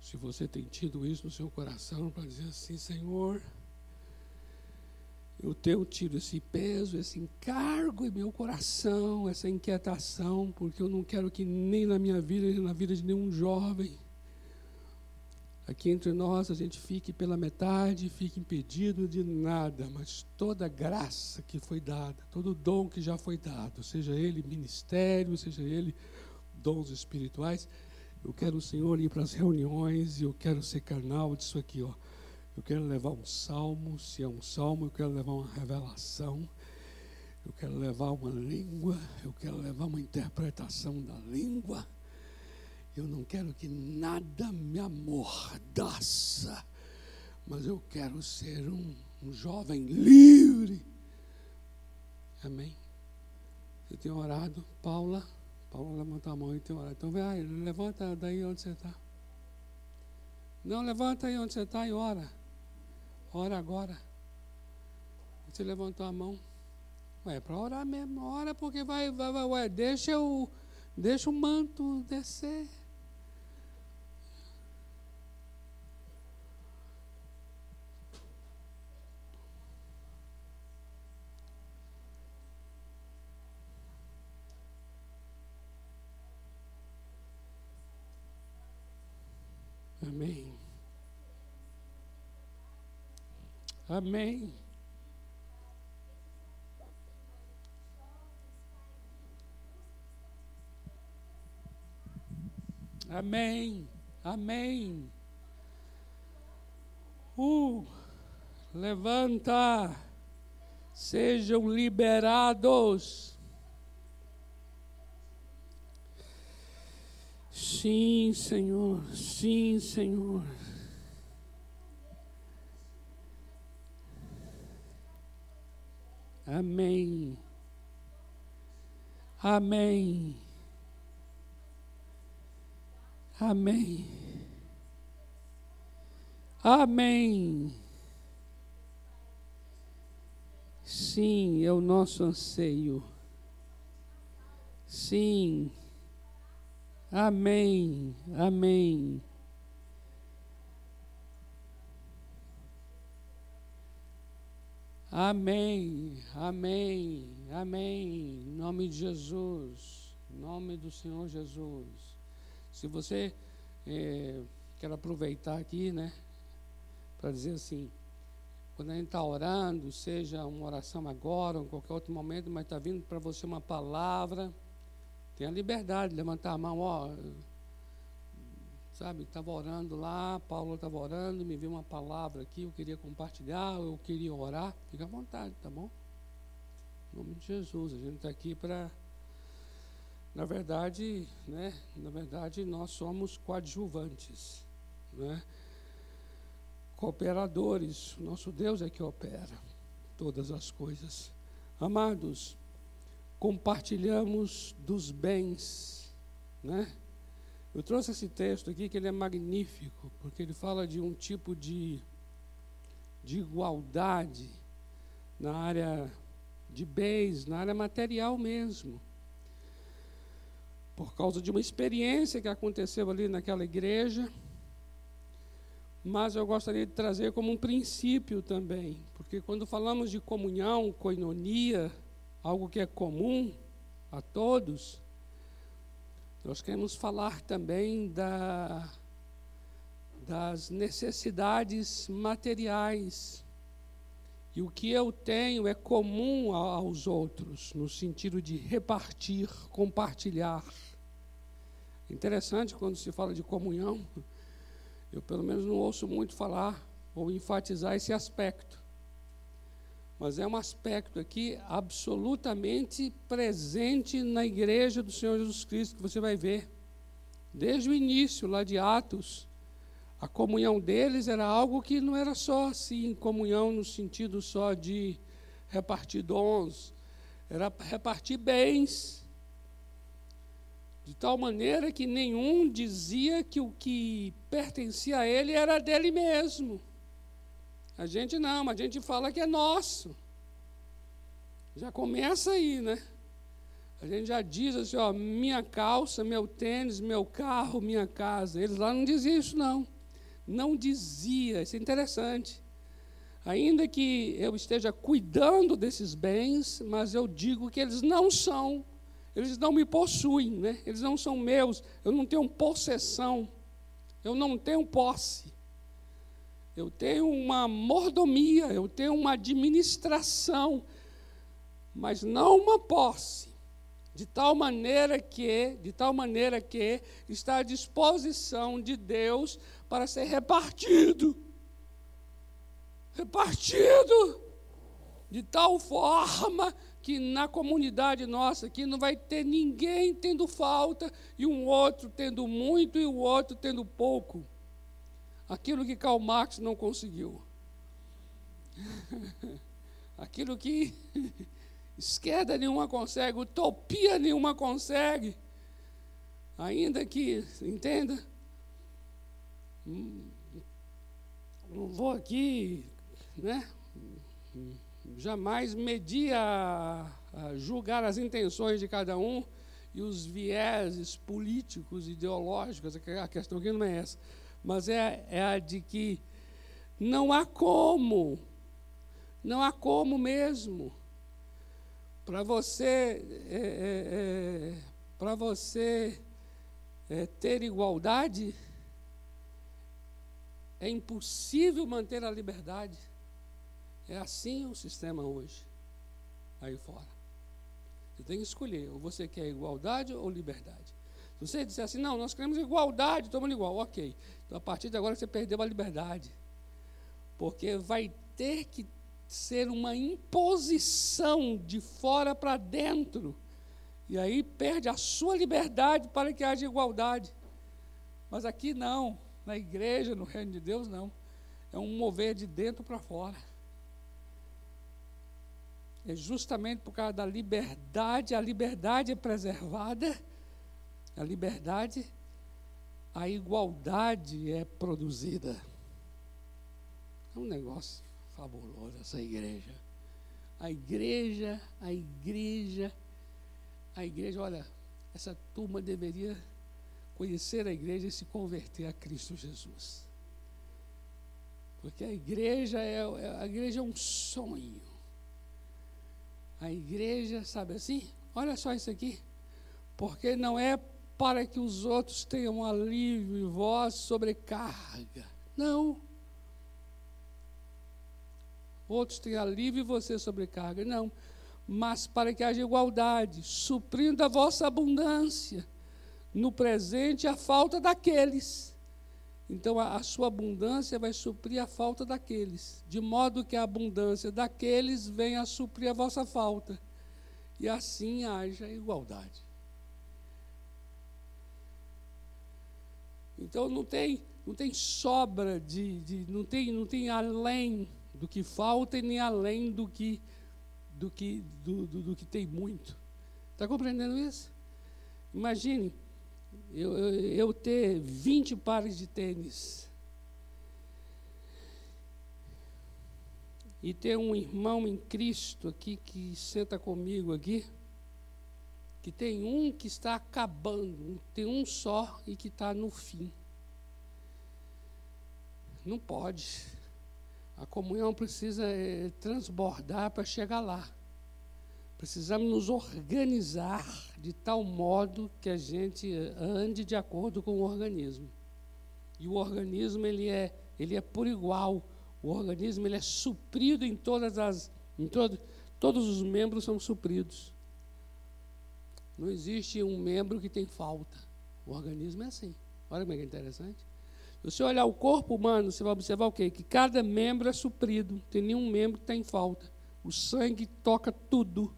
Se você tem tido isso no seu coração para dizer assim, Senhor, eu tenho tido esse peso, esse encargo em meu coração, essa inquietação, porque eu não quero que nem na minha vida, nem na vida de nenhum jovem, aqui entre nós, a gente fique pela metade, fique impedido de nada, mas toda graça que foi dada, todo dom que já foi dado, seja ele ministério, seja ele dons espirituais, eu quero o Senhor ir para as reuniões e eu quero ser carnal disso aqui, ó. Eu quero levar um salmo, se é um salmo, eu quero levar uma revelação, eu quero levar uma língua, eu quero levar uma interpretação da língua. Eu não quero que nada me amordaça, mas eu quero ser um, um jovem livre. Amém? Você tem orado, Paula? Paulo levanta a mão e tem hora. Então, vai, levanta daí onde você está. Não, levanta aí onde você está e ora. Ora agora. Você levantou a mão. Ué, é para orar mesmo. Ora porque vai, vai, vai, ué, deixa o, deixa o manto descer. Amém. Amém. Amém. Amém. Uh, levanta. Sejam liberados. Sim, Senhor, sim, Senhor. Amém. Amém. Amém. Amém. Sim, é o nosso anseio. Sim. Amém, amém. Amém, amém, amém. Em nome de Jesus, em nome do Senhor Jesus. Se você é, quer aproveitar aqui, né, para dizer assim, quando a gente está orando, seja uma oração agora ou em qualquer outro momento, mas está vindo para você uma palavra tem a liberdade de levantar a mão, ó. Sabe, estava orando lá, Paulo estava orando, me viu uma palavra aqui, eu queria compartilhar, eu queria orar. Fica à vontade, tá bom? Em nome de Jesus, a gente está aqui para Na verdade, né, na verdade nós somos coadjuvantes, né? cooperadores. Nosso Deus é que opera todas as coisas. Amados, compartilhamos dos bens, né? Eu trouxe esse texto aqui que ele é magnífico, porque ele fala de um tipo de, de igualdade na área de bens, na área material mesmo por causa de uma experiência que aconteceu ali naquela igreja. Mas eu gostaria de trazer como um princípio também, porque quando falamos de comunhão, coinonia, algo que é comum a todos, nós queremos falar também da, das necessidades materiais. E o que eu tenho é comum aos outros, no sentido de repartir, compartilhar. Interessante quando se fala de comunhão, eu pelo menos não ouço muito falar ou enfatizar esse aspecto. Mas é um aspecto aqui absolutamente presente na igreja do Senhor Jesus Cristo, que você vai ver. Desde o início, lá de Atos, a comunhão deles era algo que não era só assim, comunhão no sentido só de repartir dons, era repartir bens. De tal maneira que nenhum dizia que o que pertencia a ele era dele mesmo. A gente não, a gente fala que é nosso. Já começa aí, né? A gente já diz assim, ó, minha calça, meu tênis, meu carro, minha casa. Eles lá não diziam isso, não não dizia, isso é interessante. Ainda que eu esteja cuidando desses bens, mas eu digo que eles não são, eles não me possuem, né? eles não são meus, eu não tenho possessão, eu não tenho posse. Eu tenho uma mordomia, eu tenho uma administração, mas não uma posse. De tal maneira que, de tal maneira que está à disposição de Deus para ser repartido. Repartido de tal forma que na comunidade nossa aqui não vai ter ninguém tendo falta e um outro tendo muito e o outro tendo pouco. Aquilo que Karl Marx não conseguiu. Aquilo que esquerda nenhuma consegue, utopia nenhuma consegue. Ainda que, entenda, não vou aqui, né? Jamais medir a, a julgar as intenções de cada um e os vieses políticos, ideológicos, a questão aqui não é essa, mas é, é a de que não há como, não há como mesmo, para você, é, é, é para você é, ter igualdade, é impossível manter a liberdade. É assim o sistema hoje, aí fora. Você tem que escolher, ou você quer igualdade ou liberdade. Você disser assim, não, nós queremos igualdade, todo mundo igual, ok. Então a partir de agora você perdeu a liberdade. Porque vai ter que ser uma imposição de fora para dentro. E aí perde a sua liberdade para que haja igualdade. Mas aqui não. Na igreja, no reino de Deus, não. É um mover de dentro para fora. É justamente por causa da liberdade, a liberdade é preservada, a liberdade, a igualdade é produzida. É um negócio fabuloso essa igreja. A igreja, a igreja, a igreja, olha, essa turma deveria conhecer a igreja e se converter a Cristo Jesus. Porque a igreja é, é, a igreja é um sonho. A igreja, sabe assim? Olha só isso aqui. Porque não é para que os outros tenham alívio e voz sobrecarga. Não. Outros têm alívio e você sobrecarga. Não. Mas para que haja igualdade, suprindo a vossa abundância no presente a falta daqueles. Então a, a, sua abundância vai suprir a falta daqueles, de modo que a abundância daqueles venha a suprir a vossa falta. E assim haja igualdade. Então não tem, não tem sobra de, de não, tem, não tem além do que falta e nem além do que do que do, do, do que tem muito. Está compreendendo isso? Imagine eu, eu, eu ter 20 pares de tênis e ter um irmão em Cristo aqui que senta comigo aqui, que tem um que está acabando, tem um só e que está no fim. Não pode. A comunhão precisa é, transbordar para chegar lá. Precisamos nos organizar de tal modo que a gente ande de acordo com o organismo. E o organismo ele é, ele é por igual o organismo ele é suprido em todas as. Em todo, todos os membros são supridos. Não existe um membro que tem falta. O organismo é assim. Olha como é, é interessante. Se você olhar o corpo humano, você vai observar o quê? Que cada membro é suprido. Não tem nenhum membro que tem falta. O sangue toca tudo.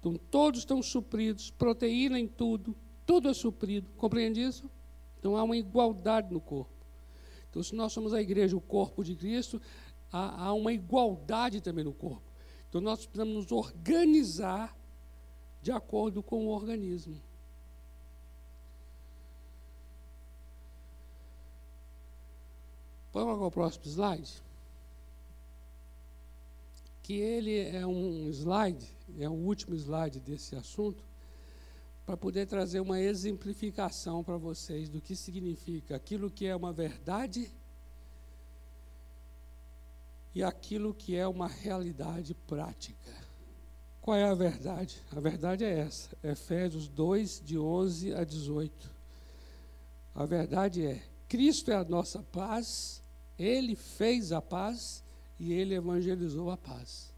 Então todos estão supridos. Proteína em tudo. Tudo é suprido. Compreende isso? Então há uma igualdade no corpo. Então, se nós somos a igreja, o corpo de Cristo, há, há uma igualdade também no corpo. Então nós precisamos nos organizar de acordo com o organismo. Vamos ao próximo slide. Que ele é um slide, é o último slide desse assunto, para poder trazer uma exemplificação para vocês do que significa aquilo que é uma verdade e aquilo que é uma realidade prática. Qual é a verdade? A verdade é essa, Efésios 2, de 11 a 18. A verdade é: Cristo é a nossa paz, Ele fez a paz e Ele evangelizou a paz.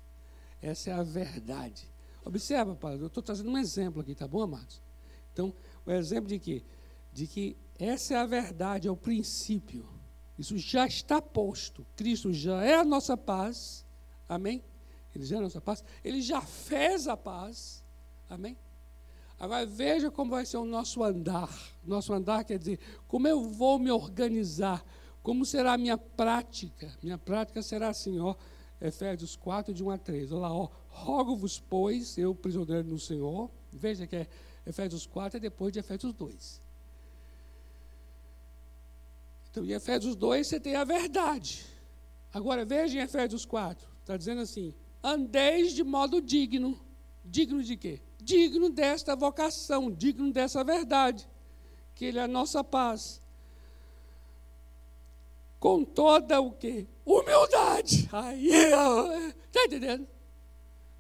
Essa é a verdade. Observa, Padre, eu estou trazendo um exemplo aqui, tá bom, amados? Então, o exemplo de quê? De que essa é a verdade, é o princípio. Isso já está posto. Cristo já é a nossa paz. Amém? Ele já é a nossa paz. Ele já fez a paz. Amém? Agora veja como vai ser o nosso andar. Nosso andar quer dizer, como eu vou me organizar, como será a minha prática. Minha prática será assim, ó, Efésios 4, de 1 a 3. Olha lá, ó, rogo-vos, pois, eu prisioneiro no Senhor. Veja que é Efésios 4 é depois de Efésios 2. Então, em Efésios 2 você tem a verdade. Agora veja em Efésios 4, está dizendo assim: andeis de modo digno. Digno de quê? Digno desta vocação, digno dessa verdade, que Ele é a nossa paz. Com toda o quê? Humildade. Aí, está entendendo?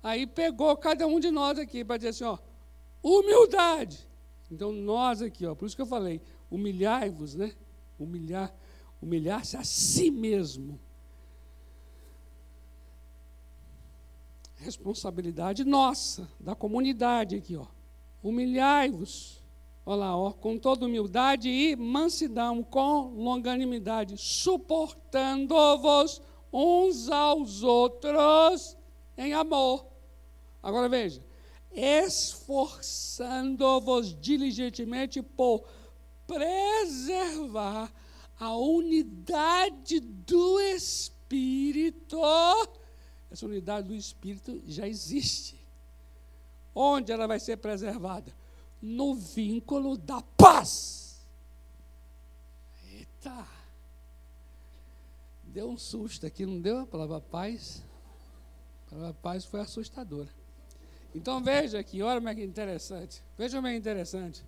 Aí pegou cada um de nós aqui para dizer assim, ó, humildade. Então nós aqui, ó, por isso que eu falei, humilhai-vos, né? humilhar, humilhar-se a si mesmo. Responsabilidade nossa, da comunidade aqui, ó. Humilhai-vos, olha lá, ó, com toda humildade e mansidão, com longanimidade, suportando-vos uns aos outros em amor. Agora veja, esforçando-vos diligentemente por preservar a unidade do Espírito. Essa unidade do Espírito já existe. Onde ela vai ser preservada? No vínculo da paz. Eita! Deu um susto aqui, não deu a palavra paz? A palavra paz foi assustadora. Então veja aqui, olha como é que interessante. Veja como é interessante.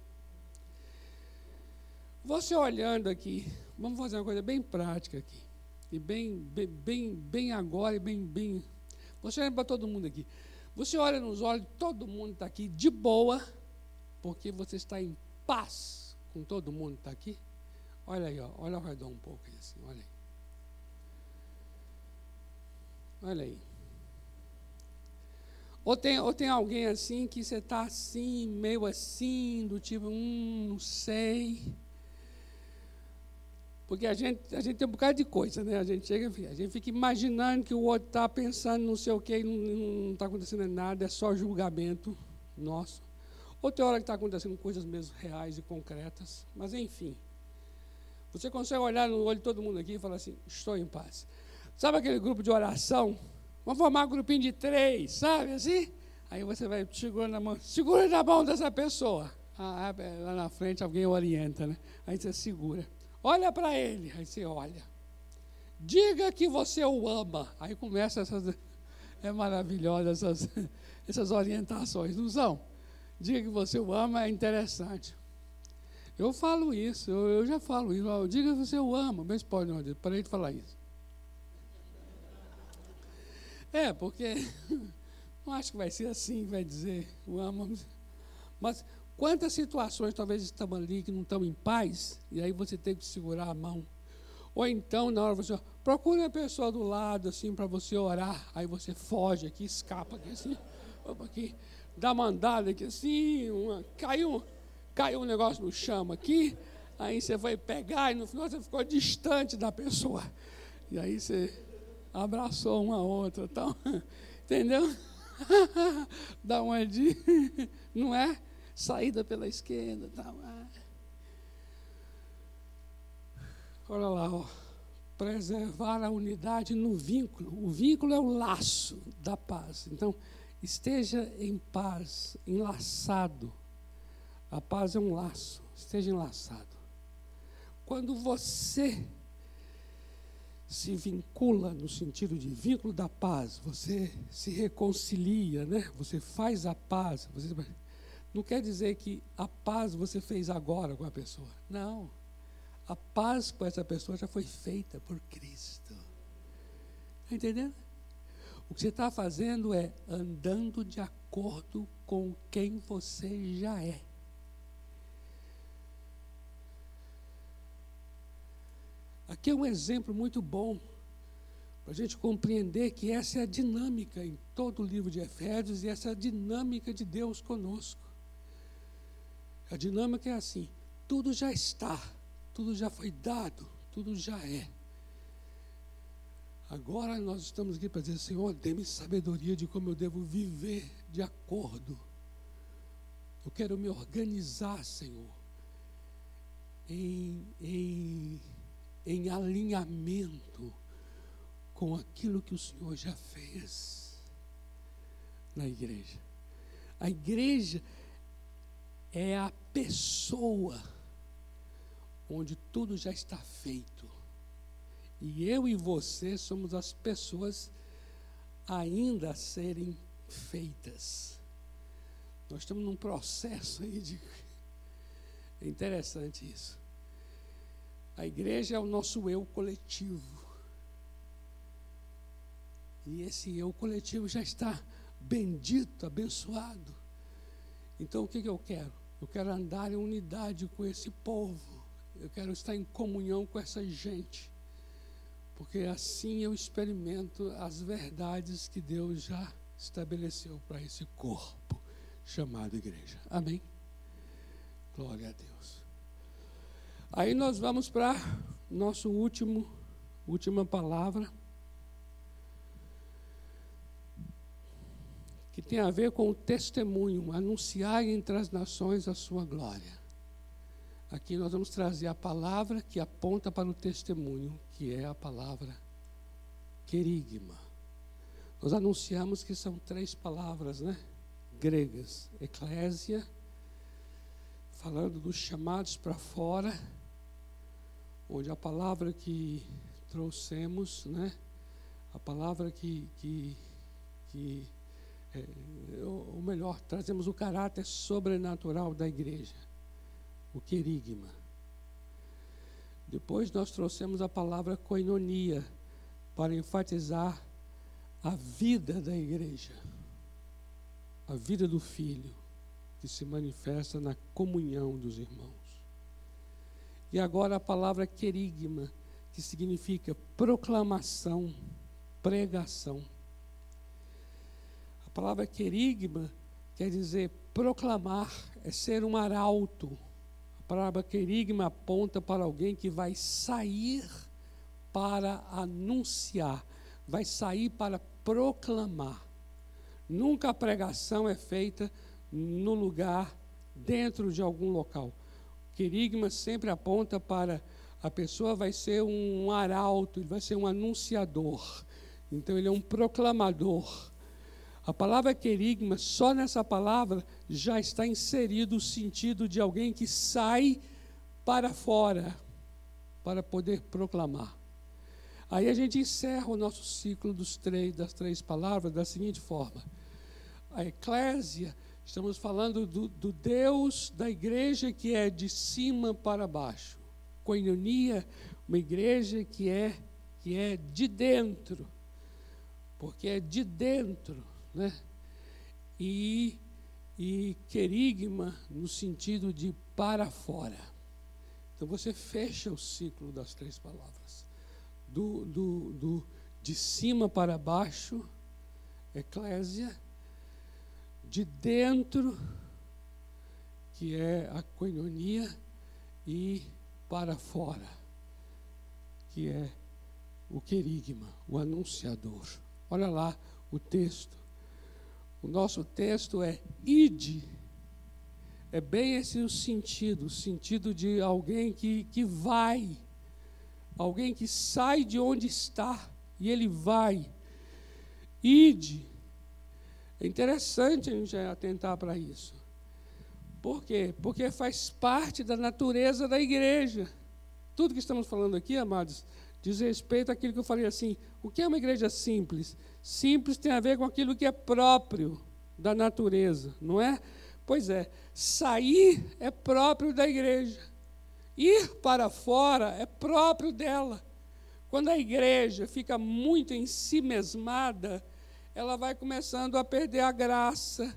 Você olhando aqui, vamos fazer uma coisa bem prática aqui. E bem, bem, bem, bem agora e bem, bem. Você olha para todo mundo aqui. Você olha nos olhos, todo mundo está aqui de boa, porque você está em paz com todo mundo que está aqui. Olha aí, ó, olha ao redor um pouco aí, assim, olha aí. Olha aí. Ou tem, ou tem alguém assim que você está assim, meio assim, do tipo, hum, não sei. Porque a gente, a gente tem um bocado de coisa, né? A gente chega, a gente fica imaginando que o outro está pensando não sei o quê, e não está acontecendo nada, é só julgamento nosso. Outra hora que está acontecendo coisas mesmo reais e concretas, mas enfim. Você consegue olhar no olho de todo mundo aqui e falar assim: estou em paz. Sabe aquele grupo de oração? Vamos formar um grupinho de três, sabe assim? Aí você vai segurando a mão, segura na mão dessa pessoa. Ah, é, lá na frente alguém orienta, né? Aí você segura. Olha para ele, aí você olha. Diga que você o ama. Aí começa essas. É maravilhosa essas, essas orientações, não são? Diga que você o ama é interessante. Eu falo isso, eu, eu já falo isso. Diga que você o ama, mas pode não, parei de falar isso. É, porque não acho que vai ser assim, vai dizer o ama. Mas quantas situações talvez estão ali que não estão em paz, e aí você tem que segurar a mão. Ou então, na hora você procure a pessoa do lado, assim, para você orar. Aí você foge aqui, escapa aqui, assim, opa, aqui, dá uma andada aqui, assim, uma, caiu, caiu um negócio no chão aqui. Aí você foi pegar e no final você ficou distante da pessoa. E aí você abraçou uma outra, tal. Entendeu? Dá uma de, não é? Saída pela esquerda, tal. Olha lá, ó. preservar a unidade no vínculo. O vínculo é o laço da paz. Então, esteja em paz, enlaçado. A paz é um laço, esteja enlaçado. Quando você se vincula no sentido de vínculo da paz, você se reconcilia, né? Você faz a paz. Você... Não quer dizer que a paz você fez agora com a pessoa. Não. A paz com essa pessoa já foi feita por Cristo. Está entendendo? O que você está fazendo é andando de acordo com quem você já é. Aqui é um exemplo muito bom para a gente compreender que essa é a dinâmica em todo o livro de Efésios e essa é a dinâmica de Deus conosco. A dinâmica é assim: tudo já está, tudo já foi dado, tudo já é. Agora nós estamos aqui para dizer, Senhor, dê-me sabedoria de como eu devo viver de acordo. Eu quero me organizar, Senhor, em, em em alinhamento com aquilo que o Senhor já fez na igreja. A igreja é a pessoa onde tudo já está feito. E eu e você somos as pessoas ainda a serem feitas. Nós estamos num processo aí de. É interessante isso. A igreja é o nosso eu coletivo. E esse eu coletivo já está bendito, abençoado. Então o que, que eu quero? Eu quero andar em unidade com esse povo. Eu quero estar em comunhão com essa gente. Porque assim eu experimento as verdades que Deus já estabeleceu para esse corpo chamado igreja. Amém? Glória a Deus. Aí nós vamos para nosso último, última palavra, que tem a ver com o testemunho, anunciar entre as nações a sua glória. Aqui nós vamos trazer a palavra que aponta para o testemunho, que é a palavra querigma. Nós anunciamos que são três palavras, né? Gregas: eclésia, falando dos chamados para fora onde a palavra que trouxemos, né, a palavra que, que, que ou melhor, trazemos o caráter sobrenatural da igreja, o querigma. Depois nós trouxemos a palavra koinonia, para enfatizar a vida da igreja, a vida do filho, que se manifesta na comunhão dos irmãos. E agora a palavra querigma, que significa proclamação, pregação. A palavra querigma quer dizer proclamar, é ser um arauto. A palavra querigma aponta para alguém que vai sair para anunciar, vai sair para proclamar. Nunca a pregação é feita no lugar, dentro de algum local. Querigma sempre aponta para a pessoa vai ser um arauto, ele vai ser um anunciador. Então, ele é um proclamador. A palavra querigma, só nessa palavra, já está inserido o sentido de alguém que sai para fora para poder proclamar. Aí a gente encerra o nosso ciclo dos três, das três palavras da seguinte forma: a eclésia, estamos falando do, do Deus da igreja que é de cima para baixo. Coinonia, uma igreja que é que é de dentro, porque é de dentro, né? E e querigma no sentido de para fora. Então você fecha o ciclo das três palavras. Do, do, do de cima para baixo, eclésia, de dentro, que é a coinonia, e para fora, que é o querigma, o anunciador. Olha lá o texto. O nosso texto é ide. É bem esse o sentido, o sentido de alguém que, que vai, alguém que sai de onde está e ele vai. Ide. É interessante a gente atentar para isso. Por quê? Porque faz parte da natureza da igreja. Tudo que estamos falando aqui, amados, diz respeito àquilo que eu falei assim: o que é uma igreja simples? Simples tem a ver com aquilo que é próprio da natureza, não é? Pois é, sair é próprio da igreja, ir para fora é próprio dela. Quando a igreja fica muito em si mesmada, ela vai começando a perder a graça.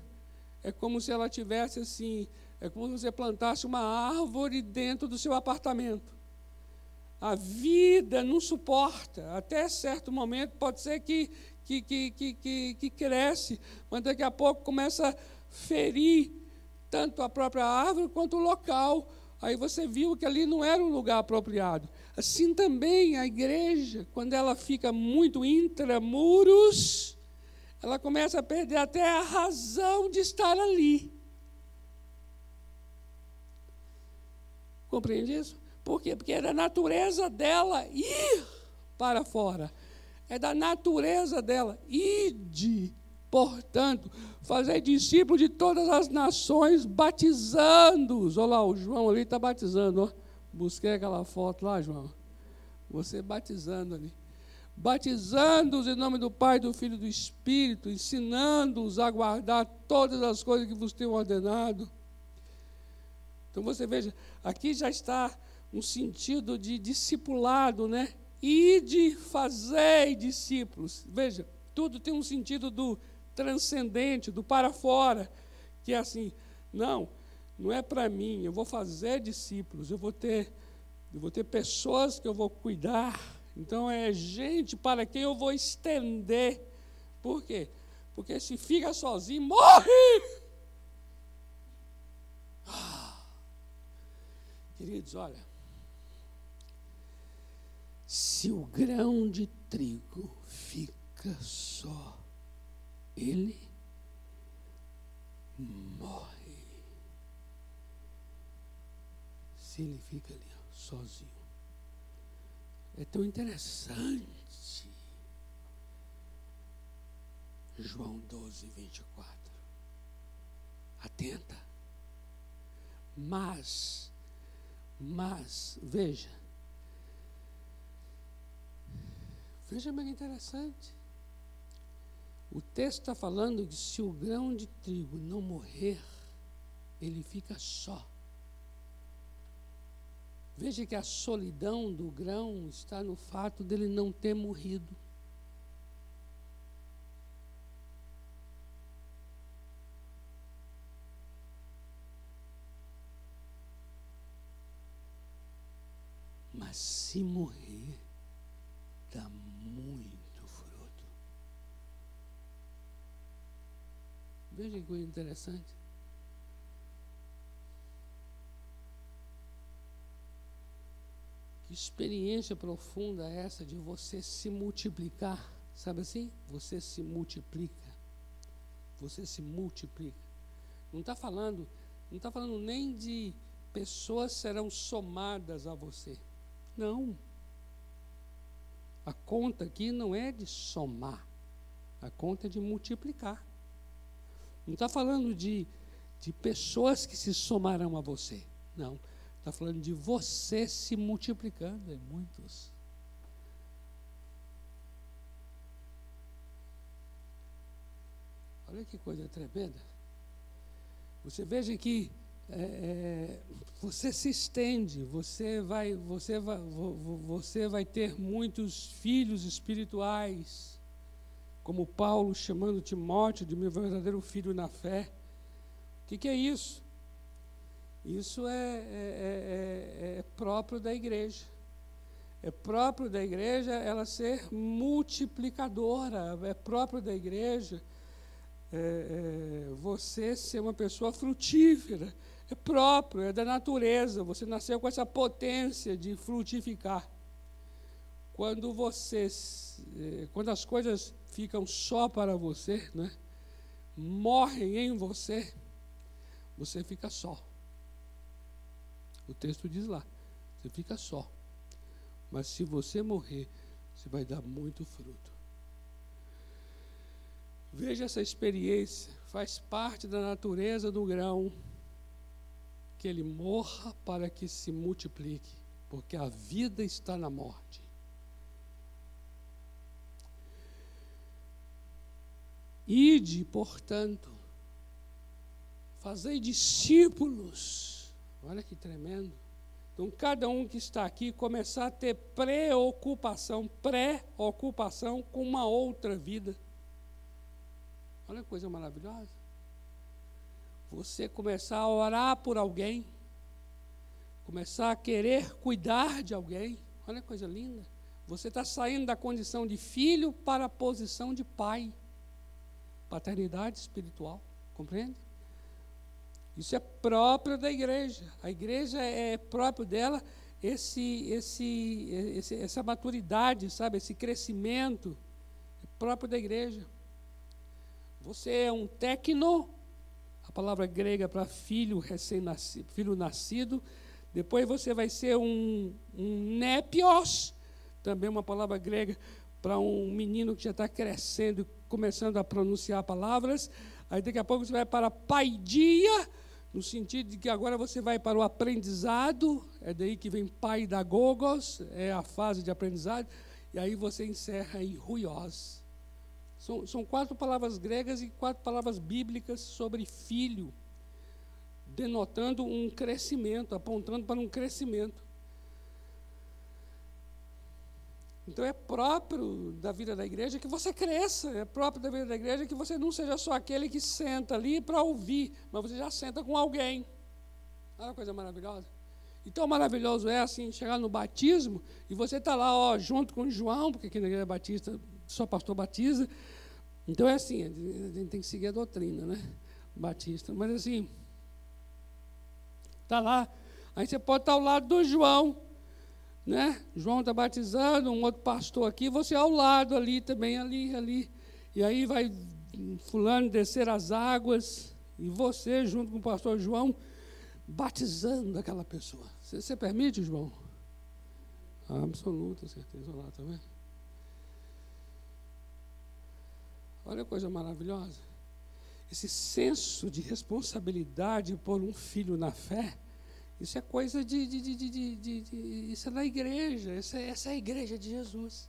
É como se ela tivesse assim, é como se você plantasse uma árvore dentro do seu apartamento. A vida não suporta, até certo momento pode ser que, que, que, que, que, cresce, mas daqui a pouco começa a ferir tanto a própria árvore quanto o local. Aí você viu que ali não era um lugar apropriado. Assim também a igreja, quando ela fica muito intramuros, ela começa a perder até a razão de estar ali. Compreende isso? Por quê? Porque é da natureza dela ir para fora. É da natureza dela. Ide, portanto, fazer discípulos de todas as nações, batizando-os. Olha lá, o João ali está batizando. Ó. Busquei aquela foto lá, João. Você batizando ali batizando-os em nome do Pai, do Filho e do Espírito, ensinando-os a guardar todas as coisas que vos tenho ordenado. Então você veja, aqui já está um sentido de discipulado, né? E de fazer discípulos. Veja, tudo tem um sentido do transcendente, do para fora, que é assim, não, não é para mim, eu vou fazer discípulos, eu vou ter eu vou ter pessoas que eu vou cuidar, então é gente para quem eu vou estender. Por quê? Porque se fica sozinho, morre! Ah. Queridos, olha. Se o grão de trigo fica só, ele morre. Se ele fica ali, sozinho. É tão interessante. João 12, 24. Atenta. Mas, mas, veja. Veja bem interessante. O texto está falando que se o grão de trigo não morrer, ele fica só. Veja que a solidão do grão está no fato dele não ter morrido. Mas se morrer, dá muito fruto. Veja que coisa interessante. Que experiência profunda é essa de você se multiplicar? Sabe assim? Você se multiplica. Você se multiplica. Não está falando, não está falando nem de pessoas serão somadas a você. Não. A conta aqui não é de somar, a conta é de multiplicar. Não está falando de, de pessoas que se somarão a você. Não. Está falando de você se multiplicando em muitos. Olha que coisa tremenda. Você veja que é, é, você se estende, você vai, você, vai, você vai ter muitos filhos espirituais, como Paulo chamando Timóteo de meu verdadeiro filho na fé. O que, que é isso? Isso é, é, é, é, é próprio da igreja. É próprio da igreja ela ser multiplicadora, é próprio da igreja é, é, você ser uma pessoa frutífera. É próprio, é da natureza. Você nasceu com essa potência de frutificar. Quando você, é, quando as coisas ficam só para você, né, morrem em você, você fica só. O texto diz lá: você fica só. Mas se você morrer, você vai dar muito fruto. Veja essa experiência, faz parte da natureza do grão, que ele morra para que se multiplique, porque a vida está na morte. Ide, portanto, fazei discípulos Olha que tremendo. Então, cada um que está aqui começar a ter preocupação, pré-ocupação com uma outra vida. Olha que coisa maravilhosa. Você começar a orar por alguém, começar a querer cuidar de alguém. Olha que coisa linda. Você está saindo da condição de filho para a posição de pai. Paternidade espiritual. Compreende? Isso é próprio da igreja. A igreja é próprio dela esse, esse, esse, essa maturidade, sabe, esse crescimento é próprio da igreja. Você é um tecno, a palavra grega para filho recém-nascido, filho nascido. Depois você vai ser um, um nepios, também uma palavra grega para um menino que já está crescendo, começando a pronunciar palavras. Aí daqui a pouco você vai para paidia, no sentido de que agora você vai para o aprendizado, é daí que vem pai da gogos, é a fase de aprendizado, e aí você encerra em ruios. São, são quatro palavras gregas e quatro palavras bíblicas sobre filho, denotando um crescimento, apontando para um crescimento. Então é próprio da vida da igreja que você cresça, é próprio da vida da igreja que você não seja só aquele que senta ali para ouvir, mas você já senta com alguém. Olha uma coisa maravilhosa. Então maravilhoso é assim, chegar no batismo e você está lá, ó, junto com João, porque aqui na igreja batista só pastor batiza. Então é assim, a gente tem que seguir a doutrina, né? Batista. Mas assim, está lá, aí você pode estar ao lado do João, né? João está batizando, um outro pastor aqui, você ao lado ali também, ali, ali. E aí vai fulano descer as águas, e você, junto com o pastor João, batizando aquela pessoa. Você, você permite, João? Absoluta certeza lá, tá? Olha que coisa maravilhosa. Esse senso de responsabilidade por um filho na fé isso é coisa de. de, de, de, isso é da igreja. Essa é, essa é a igreja de Jesus.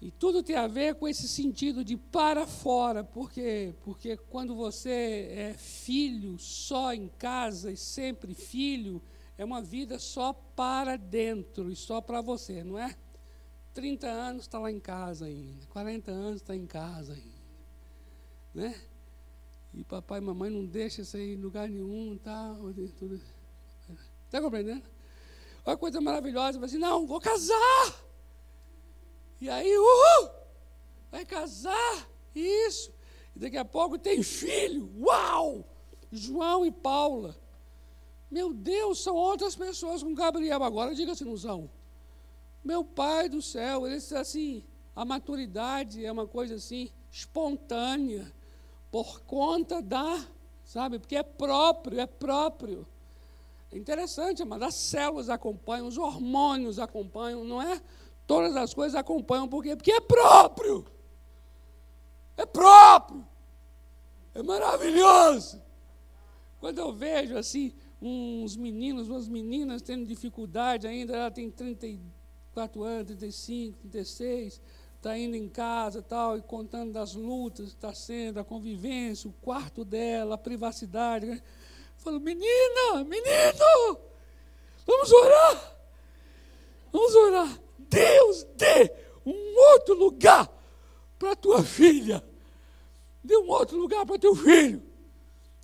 E tudo tem a ver com esse sentido de para fora, porque porque quando você é filho só em casa e sempre filho, é uma vida só para dentro e só para você, não é? 30 anos está lá em casa ainda, 40 anos está em casa ainda, né? E papai e mamãe não deixam isso aí em lugar nenhum, tá? Está compreendendo? Olha que coisa maravilhosa, mas assim, não, vou casar. E aí, uhul, vai casar, isso. E daqui a pouco tem filho, uau! João e Paula. Meu Deus, são outras pessoas com Gabriel agora, diga se não são. Meu pai do céu, eles assim, a maturidade é uma coisa assim, espontânea por conta da, sabe, porque é próprio, é próprio. É interessante, mas as células acompanham, os hormônios acompanham, não é? Todas as coisas acompanham, por quê? Porque é próprio. É próprio. É maravilhoso. Quando eu vejo assim, uns meninos, umas meninas tendo dificuldade ainda, ela tem 34 anos, 35, 36, está indo em casa tal, e contando das lutas que está sendo, a convivência, o quarto dela, a privacidade. Né? Falo, menina, menino, vamos orar. Vamos orar. Deus dê um outro lugar para tua filha. Dê um outro lugar para teu filho.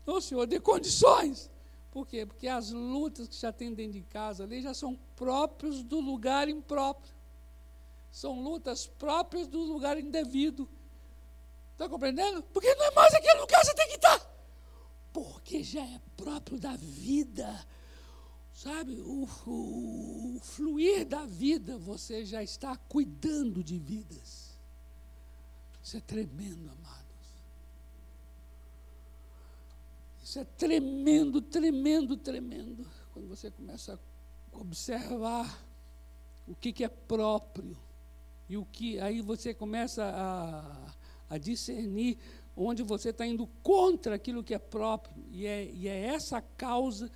Ô Senhor, dê condições. Por quê? Porque as lutas que já tem dentro de casa ali já são próprios do lugar impróprio. São lutas próprias do lugar indevido. Está compreendendo? Porque não é mais aquele lugar que você tem que estar. Porque já é próprio da vida. Sabe, o, o, o fluir da vida, você já está cuidando de vidas. Isso é tremendo, amados. Isso é tremendo, tremendo, tremendo. Quando você começa a observar o que, que é próprio e o que aí você começa a, a discernir onde você está indo contra aquilo que é próprio e é, e é essa a causa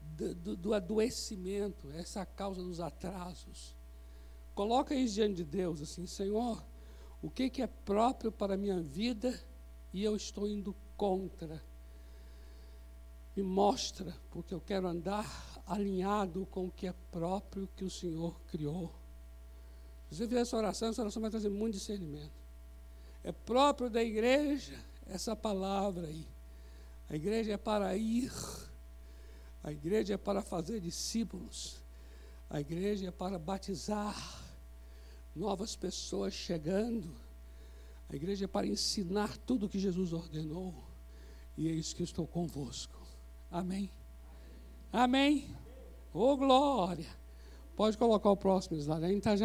do, do, do adoecimento, essa a causa dos atrasos. Coloca isso diante de Deus, assim, Senhor, o que, que é próprio para a minha vida e eu estou indo contra. Me mostra, porque eu quero andar alinhado com o que é próprio que o Senhor criou. Se você fizer essa oração, essa oração vai trazer muito discernimento. É próprio da igreja essa palavra aí. A igreja é para ir, a igreja é para fazer discípulos, a igreja é para batizar novas pessoas chegando, a igreja é para ensinar tudo o que Jesus ordenou, e é isso que eu estou convosco. Amém? Amém? Ô oh, glória! Pode colocar o próximo slide, a gente está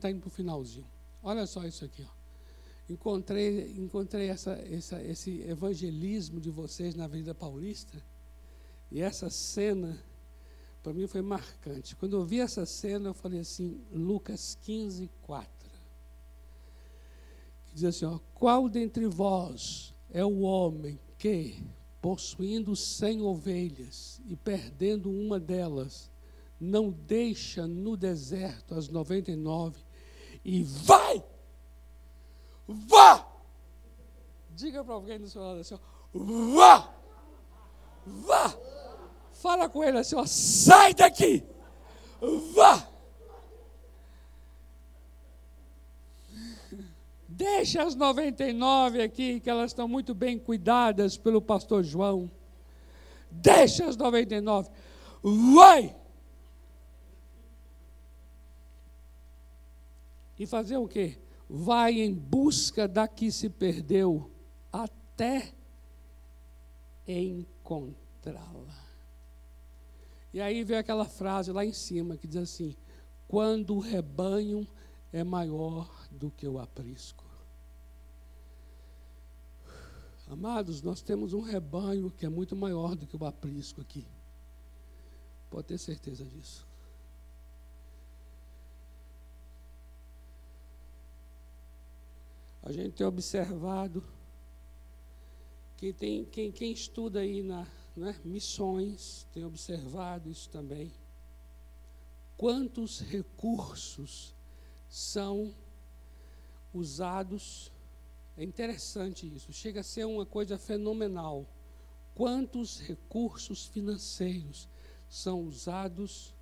tá indo para o finalzinho. Olha só isso aqui, ó encontrei, encontrei essa, essa, esse evangelismo de vocês na Avenida Paulista, e essa cena, para mim, foi marcante. Quando eu vi essa cena, eu falei assim, Lucas 15, 4. Que diz assim, ó, qual dentre vós é o homem que, possuindo cem ovelhas e perdendo uma delas, não deixa no deserto as noventa e nove vai Vá! Diga para alguém do seu lado assim: Vá! Vá! Fala com ele assim: ó, Sai daqui! Vá! Deixa as 99 aqui, que elas estão muito bem cuidadas pelo pastor João. Deixa as 99. Vai! E fazer o quê? vai em busca da que se perdeu até encontrá-la. E aí vem aquela frase lá em cima que diz assim: quando o rebanho é maior do que o aprisco. Amados, nós temos um rebanho que é muito maior do que o aprisco aqui. Pode ter certeza disso. A gente tem observado que tem quem, quem estuda aí na né, missões tem observado isso também. Quantos recursos são usados? É interessante isso, chega a ser uma coisa fenomenal. Quantos recursos financeiros são usados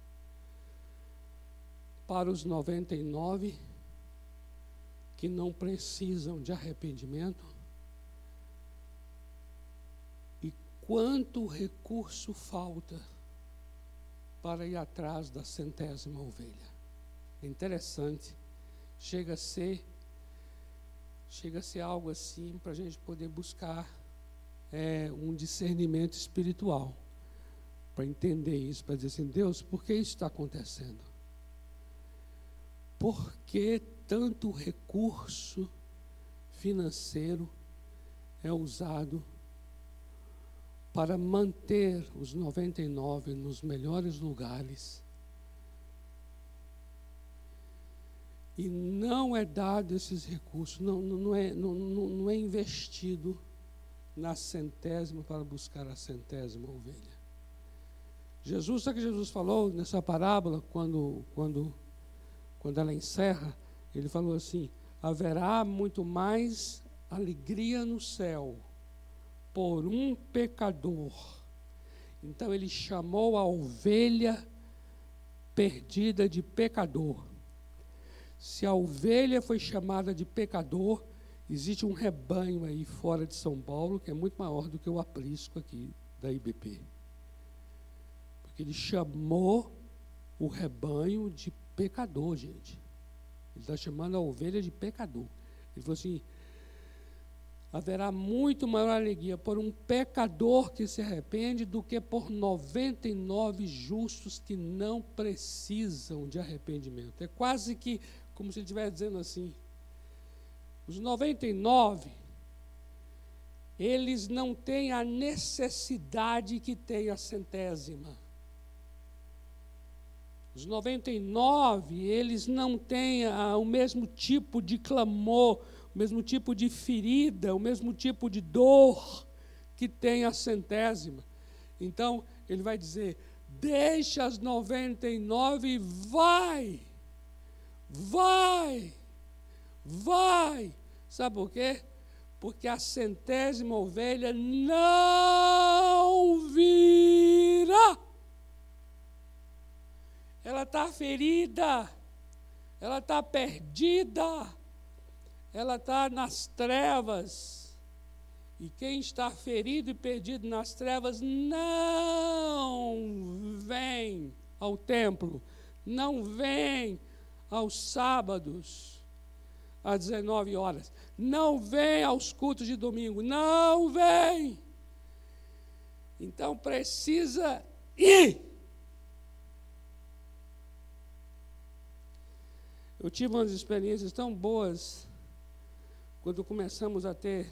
para os 99 que não precisam de arrependimento? E quanto recurso falta para ir atrás da centésima ovelha? É interessante. Chega a ser, chega a ser algo assim para a gente poder buscar é, um discernimento espiritual para entender isso, para dizer assim, Deus, por que isso está acontecendo? Por que tanto recurso financeiro é usado para manter os 99 nos melhores lugares. E não é dado esses recursos, não, não, é, não, não é investido na centésima para buscar a centésima ovelha. Jesus, sabe o que Jesus falou nessa parábola, quando, quando, quando ela encerra? Ele falou assim: haverá muito mais alegria no céu por um pecador. Então ele chamou a ovelha perdida de pecador. Se a ovelha foi chamada de pecador, existe um rebanho aí fora de São Paulo que é muito maior do que o aprisco aqui da IBP. Ele chamou o rebanho de pecador, gente. Ele está chamando a ovelha de pecador. Ele falou assim: haverá muito maior alegria por um pecador que se arrepende do que por 99 justos que não precisam de arrependimento. É quase que como se ele estivesse dizendo assim: os 99, eles não têm a necessidade que tem a centésima. Os 99, eles não têm o mesmo tipo de clamor, o mesmo tipo de ferida, o mesmo tipo de dor que tem a centésima. Então, ele vai dizer: deixa as 99 e vai, vai, vai. Sabe por quê? Porque a centésima ovelha não virá ela está ferida, ela está perdida, ela está nas trevas. E quem está ferido e perdido nas trevas não vem ao templo, não vem aos sábados às 19 horas, não vem aos cultos de domingo, não vem. Então precisa ir Eu tive umas experiências tão boas quando começamos a ter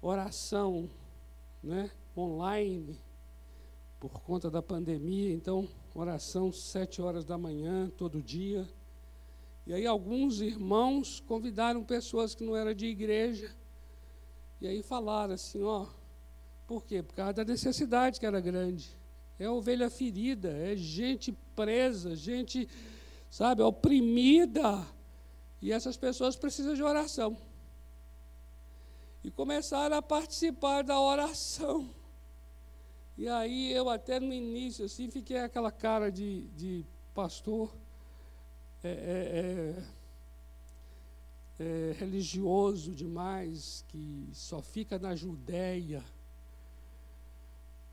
oração né, online por conta da pandemia. Então, oração sete horas da manhã, todo dia. E aí alguns irmãos convidaram pessoas que não eram de igreja. E aí falaram assim, ó, por quê? Por causa da necessidade que era grande. É ovelha ferida, é gente presa, gente sabe, oprimida. E essas pessoas precisam de oração. E começaram a participar da oração. E aí eu até no início, assim, fiquei aquela cara de, de pastor é, é, é, é religioso demais, que só fica na Judéia,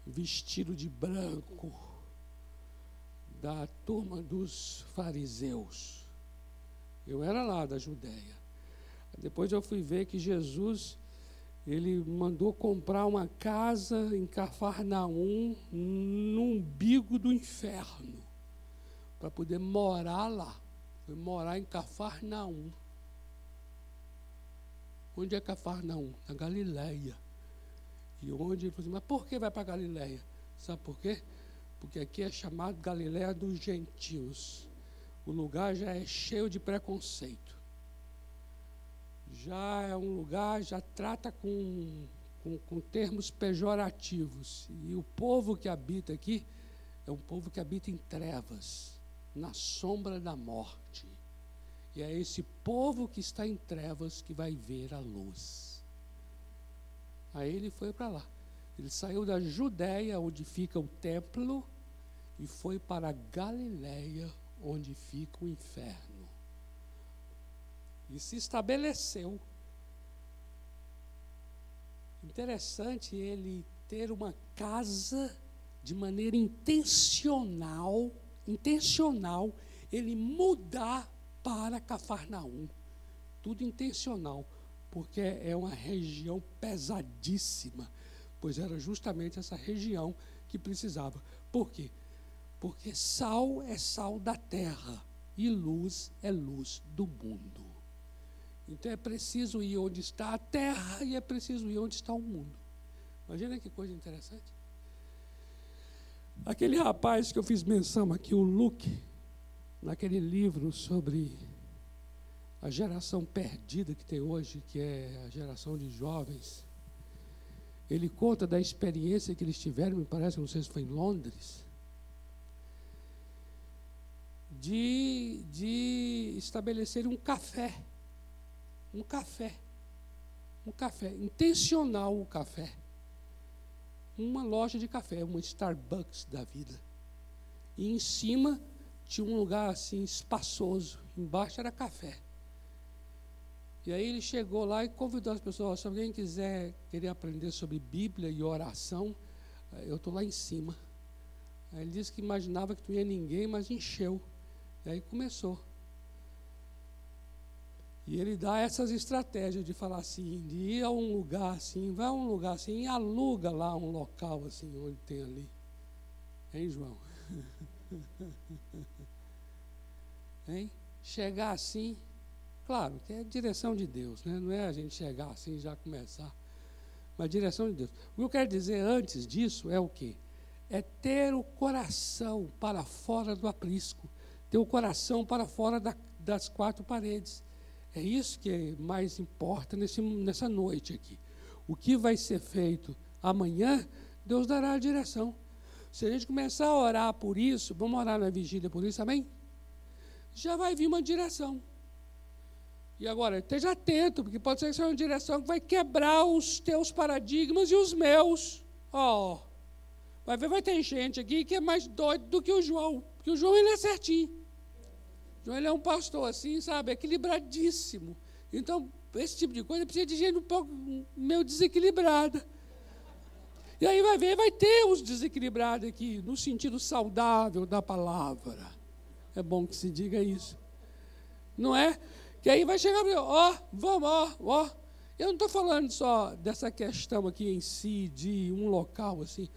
vestido de branco da turma dos fariseus. Eu era lá da Judéia. Depois eu fui ver que Jesus ele mandou comprar uma casa em Cafarnaum, no umbigo do inferno, para poder morar lá. Foi morar em Cafarnaum. Onde é Cafarnaum? Na Galileia. E onde ele falou assim, mas por que vai para Galileia? Sabe por quê? Porque aqui é chamado Galiléia dos gentios. O lugar já é cheio de preconceito. Já é um lugar, já trata com, com, com termos pejorativos. E o povo que habita aqui é um povo que habita em trevas, na sombra da morte. E é esse povo que está em trevas que vai ver a luz. Aí ele foi para lá. Ele saiu da Judéia, onde fica o templo, e foi para Galiléia, onde fica o inferno. E se estabeleceu. Interessante ele ter uma casa de maneira intencional, intencional, ele mudar para Cafarnaum. Tudo intencional, porque é uma região pesadíssima pois era justamente essa região que precisava. Por quê? Porque sal é sal da terra e luz é luz do mundo. Então é preciso ir onde está a terra e é preciso ir onde está o mundo. Imagina que coisa interessante. Aquele rapaz que eu fiz menção aqui, o Luke, naquele livro sobre a geração perdida que tem hoje, que é a geração de jovens, ele conta da experiência que eles tiveram, me parece, não sei se foi em Londres, de, de estabelecer um café. Um café. Um café. Intencional o café uma loja de café, uma Starbucks da vida. E em cima tinha um lugar assim espaçoso, embaixo era café. E aí ele chegou lá e convidou as pessoas, se alguém quiser querer aprender sobre Bíblia e oração, eh, eu estou lá em cima. Aí ele disse que imaginava que não ia ninguém, mas encheu. E aí começou. E ele dá essas estratégias de falar assim, de ir a um lugar assim, vai a um lugar assim e aluga lá um local assim, onde tem ali. Hein, João? hein? Chegar assim, claro, que é direção de Deus, né? não é a gente chegar assim e já começar, mas direção de Deus. O que eu quero dizer antes disso é o quê? É ter o coração para fora do aprisco, ter o coração para fora da, das quatro paredes. É isso que mais importa nesse, nessa noite aqui. O que vai ser feito amanhã, Deus dará a direção. Se a gente começar a orar por isso, vamos orar na vigília por isso, amém? Já vai vir uma direção. E agora, esteja atento, porque pode ser que seja uma direção que vai quebrar os teus paradigmas e os meus. Ó, oh, vai ver, vai ter gente aqui que é mais doido do que o João, porque o João ele é certinho. João ele é um pastor assim, sabe, equilibradíssimo. Então, esse tipo de coisa precisa de gente um pouco meio desequilibrada. E aí vai ver, vai ter os desequilibrados aqui, no sentido saudável da palavra. É bom que se diga isso. Não é? Que aí vai chegar e ó, vamos, ó, ó. Eu não estou falando só dessa questão aqui em si, de um local assim.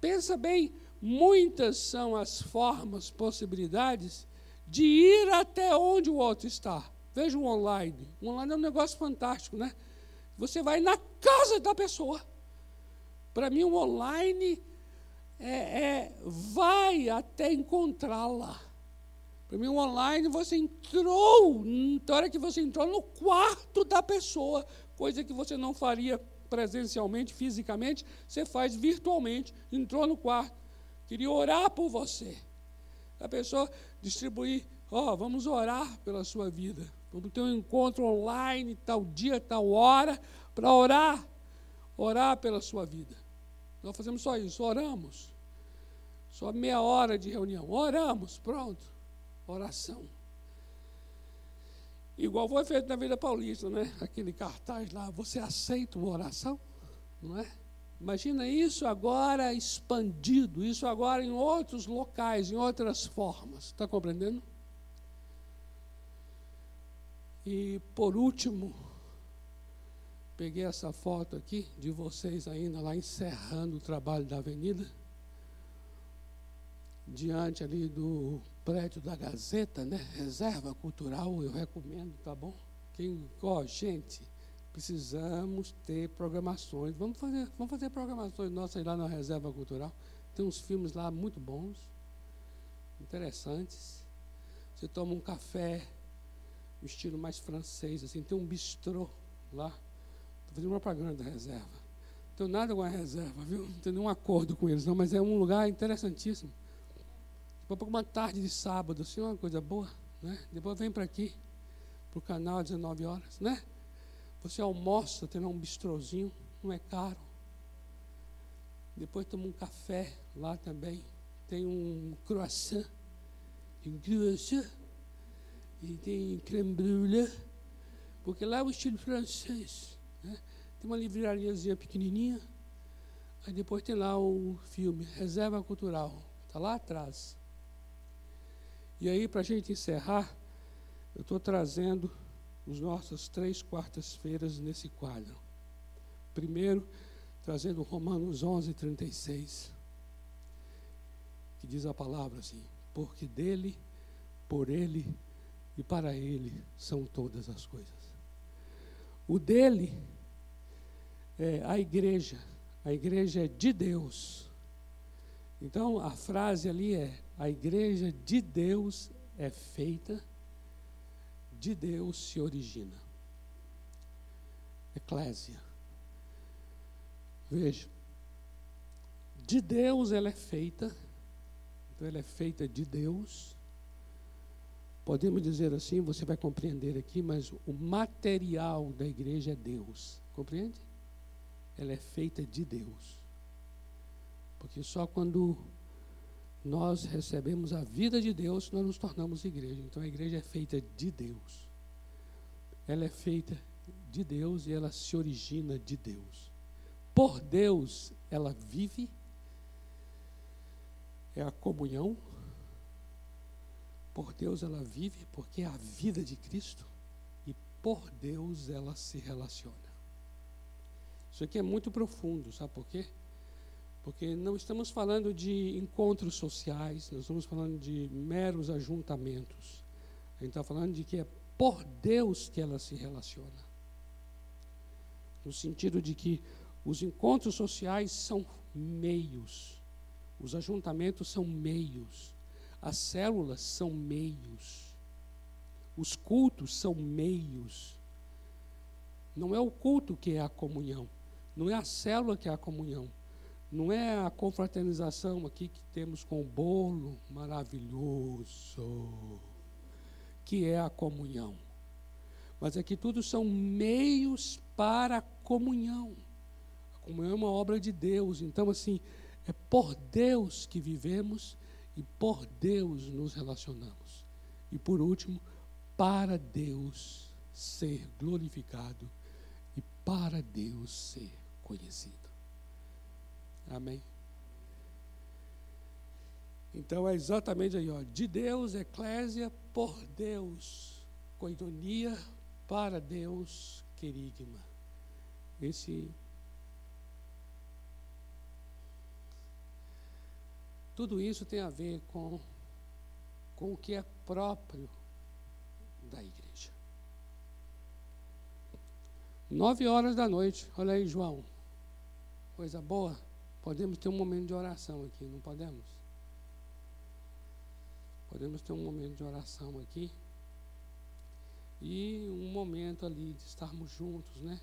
Pensa bem, muitas são as formas, possibilidades de ir até onde o outro está. Veja o online. O online é um negócio fantástico, né? Você vai na casa da pessoa. Para mim, o online é, é vai até encontrá-la. Para mim, o online, você entrou, na hora que você entrou no quarto da pessoa, coisa que você não faria presencialmente, fisicamente, você faz virtualmente. Entrou no quarto, queria orar por você. A pessoa distribuir, ó, oh, vamos orar pela sua vida. Vamos ter um encontro online, tal dia, tal hora, para orar, orar pela sua vida. Nós fazemos só isso, oramos. Só meia hora de reunião. Oramos, pronto. Oração. Igual foi feito na Vida Paulista, né? Aquele cartaz lá, você aceita uma oração? Não é? Imagina isso agora expandido, isso agora em outros locais, em outras formas. Está compreendendo? E por último, peguei essa foto aqui de vocês ainda lá encerrando o trabalho da avenida, diante ali do prédio da Gazeta, né? Reserva Cultural, eu recomendo, tá bom? Quem, ó, gente, precisamos ter programações. Vamos fazer, vamos fazer programações nossas lá na Reserva Cultural. Tem uns filmes lá muito bons, interessantes. Você toma um café, um estilo mais francês, assim, tem um bistrô lá. Estou fazendo propaganda da reserva. Não tenho nada com a reserva, viu? Não tenho nenhum acordo com eles, não, mas é um lugar interessantíssimo. Depois para uma tarde de sábado, assim, uma coisa boa, né? Depois vem para aqui, para o canal às 19 horas, né? Você almoça, tem lá um bistrozinho, não é caro. Depois toma um café lá também. Tem um croissant. Um croissant. E tem creme brûlée. Porque lá é o estilo francês. Né? Tem uma livrariazinha pequenininha. Aí depois tem lá o filme Reserva Cultural. Está lá atrás. E aí, para a gente encerrar, eu estou trazendo as nossas três quartas-feiras nesse quadro. Primeiro, trazendo Romanos 11, 36, que diz a palavra assim: Porque dele, por ele e para ele são todas as coisas. O dele é a igreja, a igreja é de Deus. Então, a frase ali é: a igreja de Deus é feita, de Deus se origina. Eclésia. Veja, de Deus ela é feita, então ela é feita de Deus. Podemos dizer assim, você vai compreender aqui, mas o material da igreja é Deus. Compreende? Ela é feita de Deus. Porque só quando nós recebemos a vida de Deus, nós nos tornamos igreja. Então a igreja é feita de Deus. Ela é feita de Deus e ela se origina de Deus. Por Deus, ela vive, é a comunhão. Por Deus, ela vive, porque é a vida de Cristo. E por Deus, ela se relaciona. Isso aqui é muito profundo, sabe por quê? Porque não estamos falando de encontros sociais, nós estamos falando de meros ajuntamentos. A gente está falando de que é por Deus que ela se relaciona. No sentido de que os encontros sociais são meios, os ajuntamentos são meios, as células são meios, os cultos são meios. Não é o culto que é a comunhão, não é a célula que é a comunhão não é a confraternização aqui que temos com o bolo maravilhoso, que é a comunhão. Mas aqui tudo são meios para a comunhão. A comunhão é uma obra de Deus. Então, assim, é por Deus que vivemos e por Deus nos relacionamos. E por último, para Deus ser glorificado e para Deus ser conhecido. Amém? Então é exatamente aí, ó, de Deus, eclésia, por Deus, coidonia, para Deus, querigma. Esse Tudo isso tem a ver com, com o que é próprio da igreja. Nove horas da noite, olha aí, João. Coisa boa. Podemos ter um momento de oração aqui, não podemos? Podemos ter um momento de oração aqui. E um momento ali de estarmos juntos, né?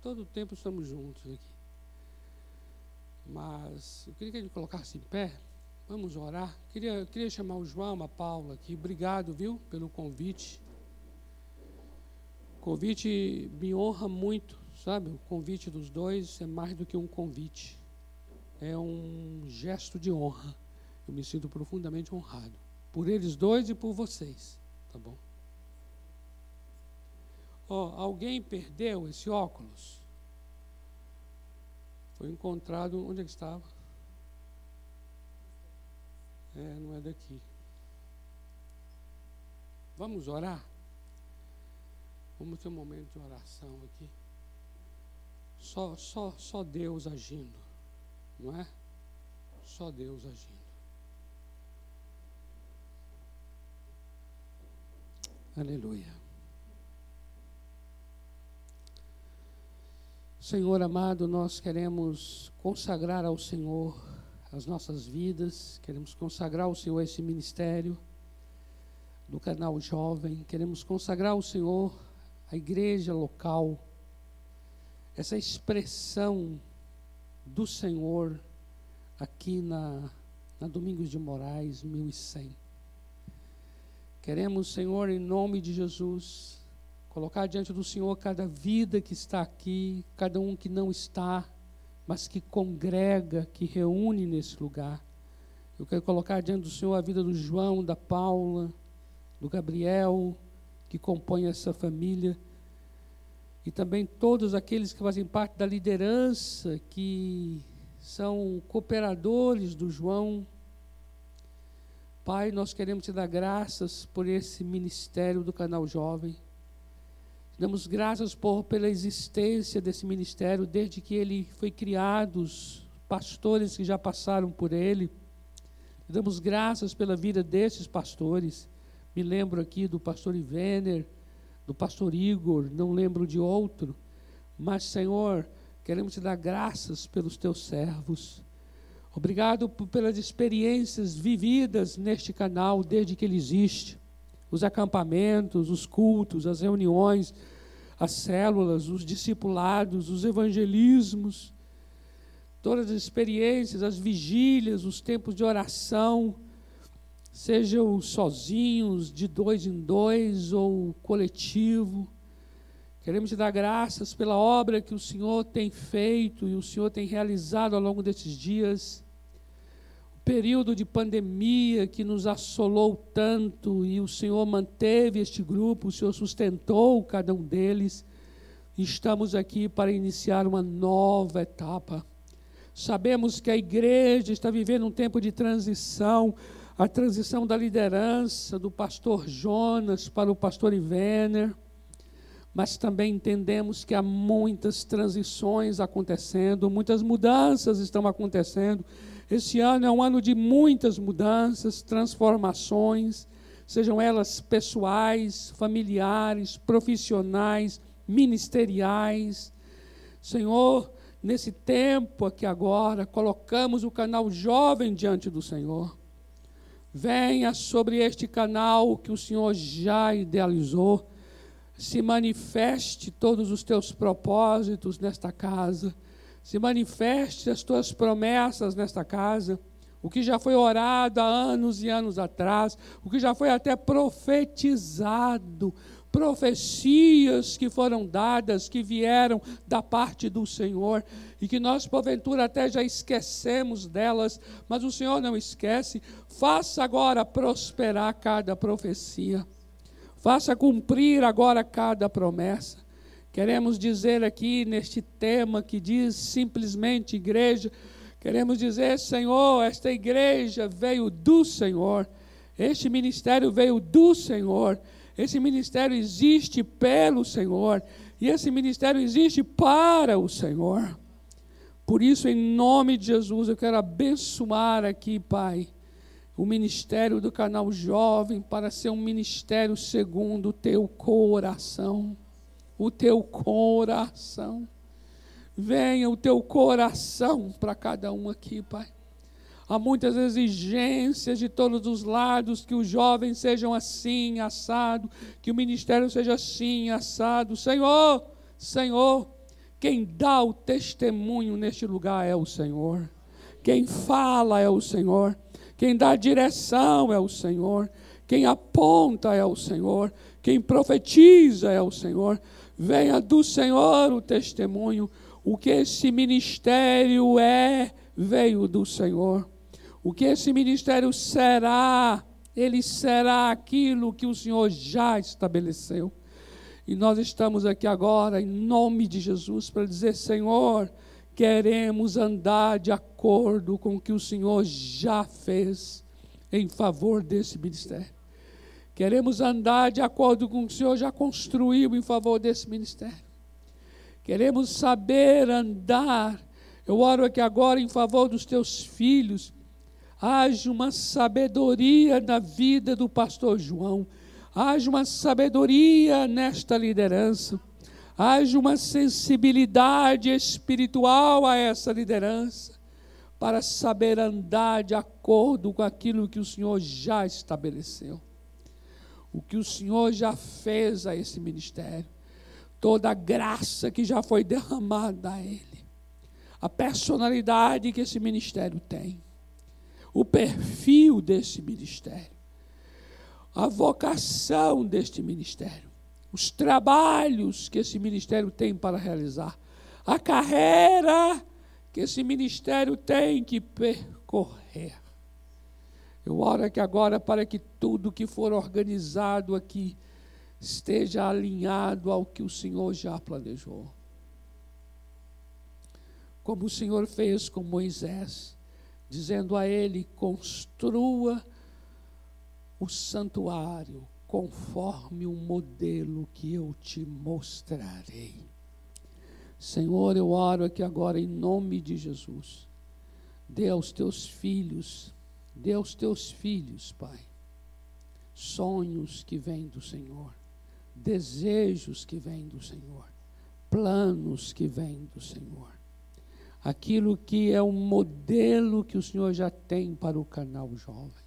Todo o tempo estamos juntos aqui. Mas eu queria que ele colocasse em pé. Vamos orar. Queria, queria chamar o João, a Paula aqui. Obrigado, viu, pelo convite. O convite me honra muito, sabe? O convite dos dois é mais do que um convite é um gesto de honra. Eu me sinto profundamente honrado. Por eles dois e por vocês. Tá bom? Oh, alguém perdeu esse óculos? Foi encontrado. Onde é que estava? É, não é daqui. Vamos orar? Vamos ter um momento de oração aqui. Só, só, só Deus agindo. Não é? Só Deus agindo. Aleluia. Senhor amado, nós queremos consagrar ao Senhor as nossas vidas, queremos consagrar ao Senhor esse ministério do canal Jovem, queremos consagrar ao Senhor a igreja local, essa expressão do Senhor aqui na, na Domingos de Moraes, 1100. Queremos, Senhor, em nome de Jesus, colocar diante do Senhor cada vida que está aqui, cada um que não está, mas que congrega, que reúne nesse lugar. Eu quero colocar diante do Senhor a vida do João, da Paula, do Gabriel, que compõe essa família e também todos aqueles que fazem parte da liderança, que são cooperadores do João. Pai, nós queremos te dar graças por esse ministério do canal Jovem. Damos graças por, pela existência desse ministério, desde que ele foi criado, os pastores que já passaram por ele. Damos graças pela vida desses pastores. Me lembro aqui do pastor Ivener, do pastor Igor, não lembro de outro, mas, Senhor, queremos te dar graças pelos teus servos. Obrigado pelas experiências vividas neste canal desde que ele existe. Os acampamentos, os cultos, as reuniões, as células, os discipulados, os evangelismos, todas as experiências, as vigílias, os tempos de oração, sejam sozinhos, de dois em dois ou coletivo. Queremos te dar graças pela obra que o Senhor tem feito e o Senhor tem realizado ao longo desses dias. O período de pandemia que nos assolou tanto e o Senhor manteve este grupo, o Senhor sustentou cada um deles. Estamos aqui para iniciar uma nova etapa. Sabemos que a igreja está vivendo um tempo de transição, a transição da liderança do pastor Jonas para o pastor Ivener mas também entendemos que há muitas transições acontecendo, muitas mudanças estão acontecendo. Esse ano é um ano de muitas mudanças, transformações, sejam elas pessoais, familiares, profissionais, ministeriais. Senhor, nesse tempo aqui agora, colocamos o canal jovem diante do Senhor. Venha sobre este canal que o Senhor já idealizou se manifeste todos os teus propósitos nesta casa, se manifeste as tuas promessas nesta casa, o que já foi orado há anos e anos atrás, o que já foi até profetizado, profecias que foram dadas, que vieram da parte do Senhor e que nós, porventura, até já esquecemos delas, mas o Senhor não esquece. Faça agora prosperar cada profecia. Faça cumprir agora cada promessa. Queremos dizer aqui neste tema que diz simplesmente igreja, queremos dizer, Senhor, esta igreja veio do Senhor, este ministério veio do Senhor, esse ministério existe pelo Senhor, e esse ministério existe para o Senhor. Por isso, em nome de Jesus, eu quero abençoar aqui, Pai o ministério do canal Jovem para ser um ministério segundo o teu coração. O teu coração. Venha o teu coração para cada um aqui, Pai. Há muitas exigências de todos os lados que os jovens sejam assim, assado, que o ministério seja assim, assado. Senhor, Senhor, quem dá o testemunho neste lugar é o Senhor. Quem fala é o Senhor. Quem dá direção é o Senhor. Quem aponta é o Senhor. Quem profetiza é o Senhor. Venha do Senhor o testemunho. O que esse ministério é, veio do Senhor. O que esse ministério será, ele será aquilo que o Senhor já estabeleceu. E nós estamos aqui agora, em nome de Jesus, para dizer: Senhor, queremos andar de acordo com o que o Senhor já fez em favor desse ministério. Queremos andar de acordo com o que o Senhor já construiu em favor desse ministério. Queremos saber andar. Eu oro aqui agora em favor dos teus filhos. Haja uma sabedoria na vida do pastor João. Haja uma sabedoria nesta liderança. Haja uma sensibilidade espiritual a essa liderança, para saber andar de acordo com aquilo que o Senhor já estabeleceu, o que o Senhor já fez a esse ministério, toda a graça que já foi derramada a ele, a personalidade que esse ministério tem, o perfil desse ministério, a vocação deste ministério os trabalhos que esse ministério tem para realizar, a carreira que esse ministério tem que percorrer. Eu oro aqui agora para que tudo que for organizado aqui esteja alinhado ao que o Senhor já planejou. Como o Senhor fez com Moisés, dizendo a ele: construa o santuário, conforme o modelo que eu te mostrarei. Senhor, eu oro aqui agora em nome de Jesus. Dê aos teus filhos, dê aos teus filhos, Pai, sonhos que vêm do Senhor, desejos que vêm do Senhor, planos que vêm do Senhor. Aquilo que é o modelo que o Senhor já tem para o canal jovem.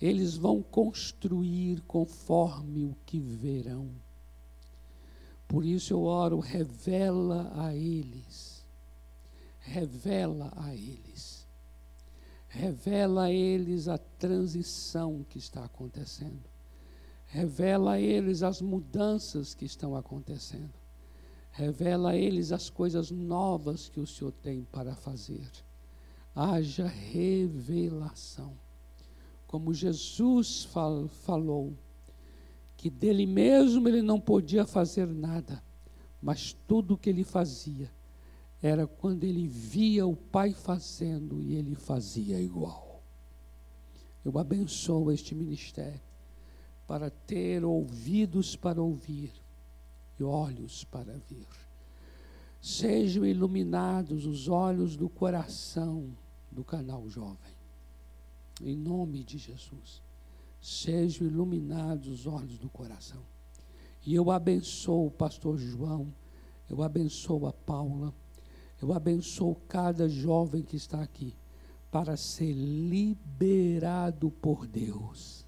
Eles vão construir conforme o que verão. Por isso eu oro, revela a eles. Revela a eles. Revela a eles a transição que está acontecendo. Revela a eles as mudanças que estão acontecendo. Revela a eles as coisas novas que o Senhor tem para fazer. Haja revelação. Como Jesus fal falou, que dele mesmo ele não podia fazer nada, mas tudo o que ele fazia era quando ele via o Pai fazendo e ele fazia igual. Eu abençoo este ministério para ter ouvidos para ouvir e olhos para ver. Sejam iluminados os olhos do coração do canal jovem. Em nome de Jesus. Sejam iluminados os olhos do coração. E eu abençoo o pastor João, eu abençoo a Paula, eu abençoo cada jovem que está aqui para ser liberado por Deus,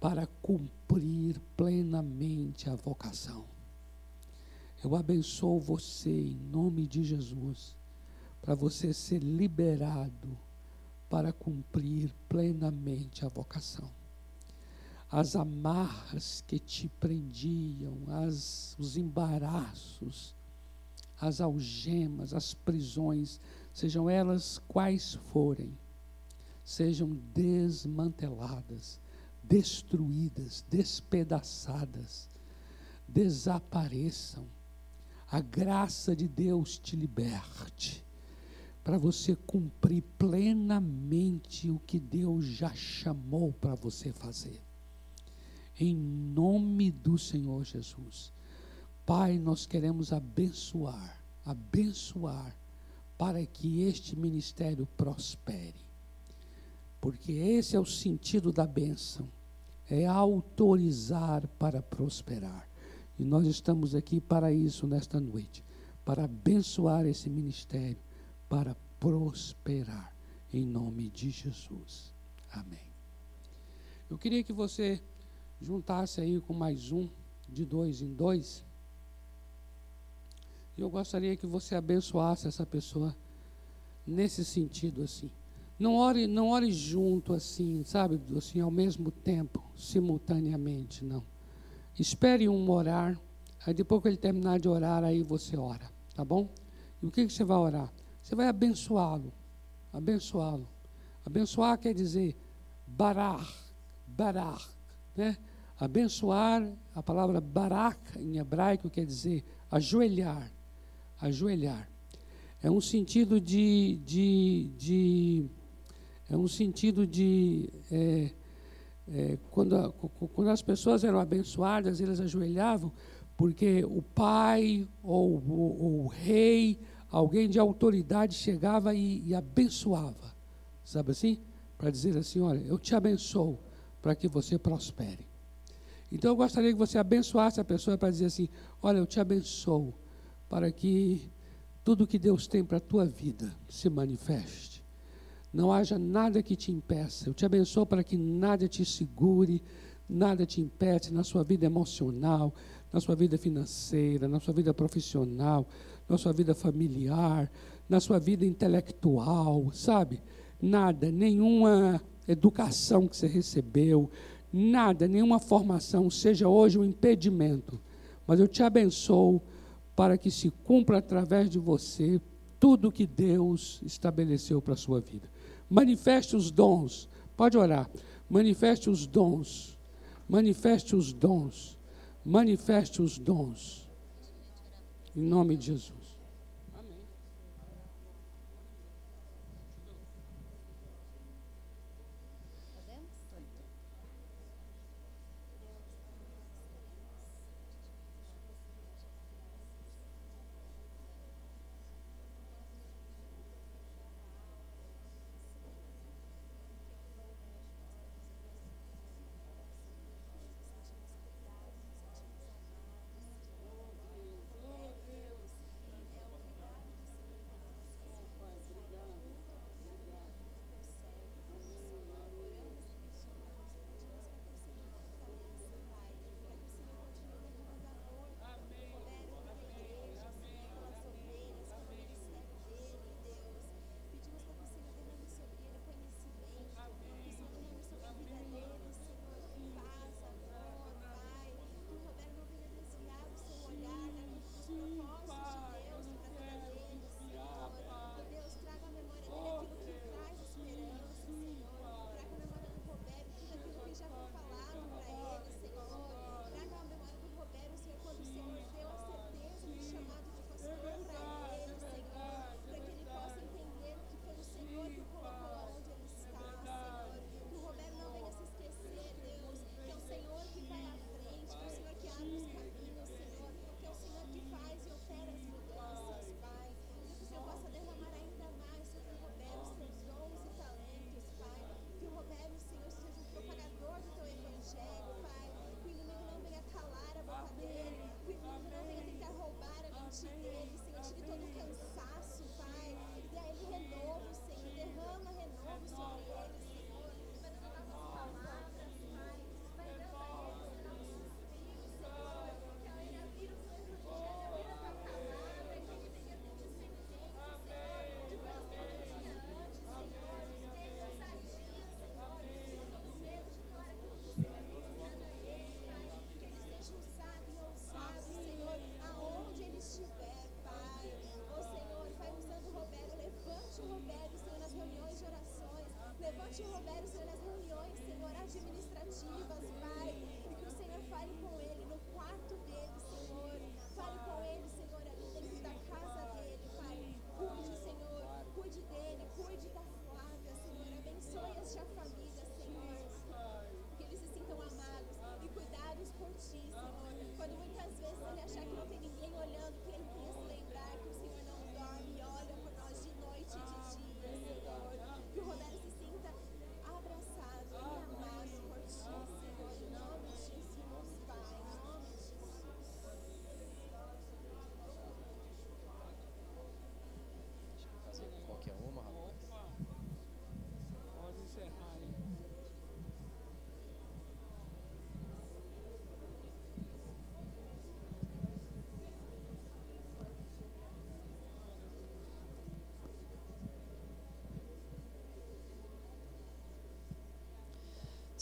para cumprir plenamente a vocação. Eu abençoo você em nome de Jesus, para você ser liberado para cumprir plenamente a vocação. As amarras que te prendiam, as, os embaraços, as algemas, as prisões, sejam elas quais forem, sejam desmanteladas, destruídas, despedaçadas, desapareçam a graça de Deus te liberte para você cumprir plenamente o que Deus já chamou para você fazer. Em nome do Senhor Jesus. Pai, nós queremos abençoar, abençoar para que este ministério prospere. Porque esse é o sentido da bênção, é autorizar para prosperar. E nós estamos aqui para isso nesta noite para abençoar esse ministério, para prosperar, em nome de Jesus. Amém. Eu queria que você juntasse aí com mais um, de dois em dois. E eu gostaria que você abençoasse essa pessoa nesse sentido assim. Não ore, não ore junto assim, sabe, assim ao mesmo tempo, simultaneamente, não. Espere um orar, aí depois que ele terminar de orar, aí você ora, tá bom? E o que, que você vai orar? Você vai abençoá-lo, abençoá-lo. Abençoar quer dizer barar, barar, né? Abençoar, a palavra barak em hebraico quer dizer ajoelhar, ajoelhar. É um sentido de, de, de é um sentido de é, é, quando, a, quando as pessoas eram abençoadas, eles ajoelhavam, porque o pai ou o, o rei, alguém de autoridade chegava e, e abençoava, sabe assim? Para dizer assim: olha, eu te abençoo para que você prospere. Então eu gostaria que você abençoasse a pessoa para dizer assim: olha, eu te abençoo para que tudo que Deus tem para a tua vida se manifeste não haja nada que te impeça. Eu te abençoo para que nada te segure, nada te impede na sua vida emocional, na sua vida financeira, na sua vida profissional, na sua vida familiar, na sua vida intelectual, sabe? Nada, nenhuma educação que você recebeu, nada, nenhuma formação seja hoje um impedimento. Mas eu te abençoo para que se cumpra através de você tudo que Deus estabeleceu para a sua vida. Manifeste os dons. Pode orar. Manifeste os dons. Manifeste os dons. Manifeste os dons. Em nome de Jesus.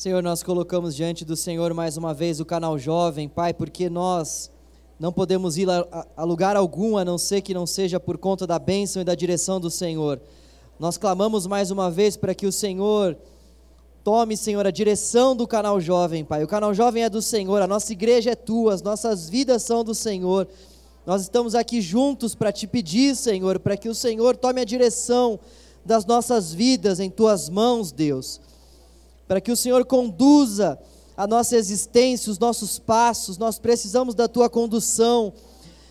Senhor, nós colocamos diante do Senhor mais uma vez o canal Jovem, Pai, porque nós não podemos ir a, a lugar algum a não ser que não seja por conta da bênção e da direção do Senhor. Nós clamamos mais uma vez para que o Senhor tome, Senhor, a direção do canal Jovem, Pai. O canal Jovem é do Senhor, a nossa igreja é tua, as nossas vidas são do Senhor. Nós estamos aqui juntos para te pedir, Senhor, para que o Senhor tome a direção das nossas vidas em tuas mãos, Deus para que o Senhor conduza a nossa existência, os nossos passos, nós precisamos da tua condução.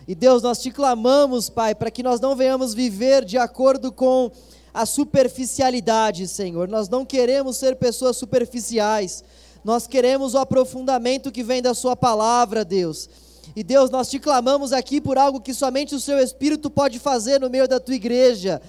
E Deus, nós te clamamos, Pai, para que nós não venhamos viver de acordo com a superficialidade, Senhor. Nós não queremos ser pessoas superficiais. Nós queremos o aprofundamento que vem da Sua palavra, Deus. E Deus, nós te clamamos aqui por algo que somente o Seu Espírito pode fazer no meio da Tua igreja.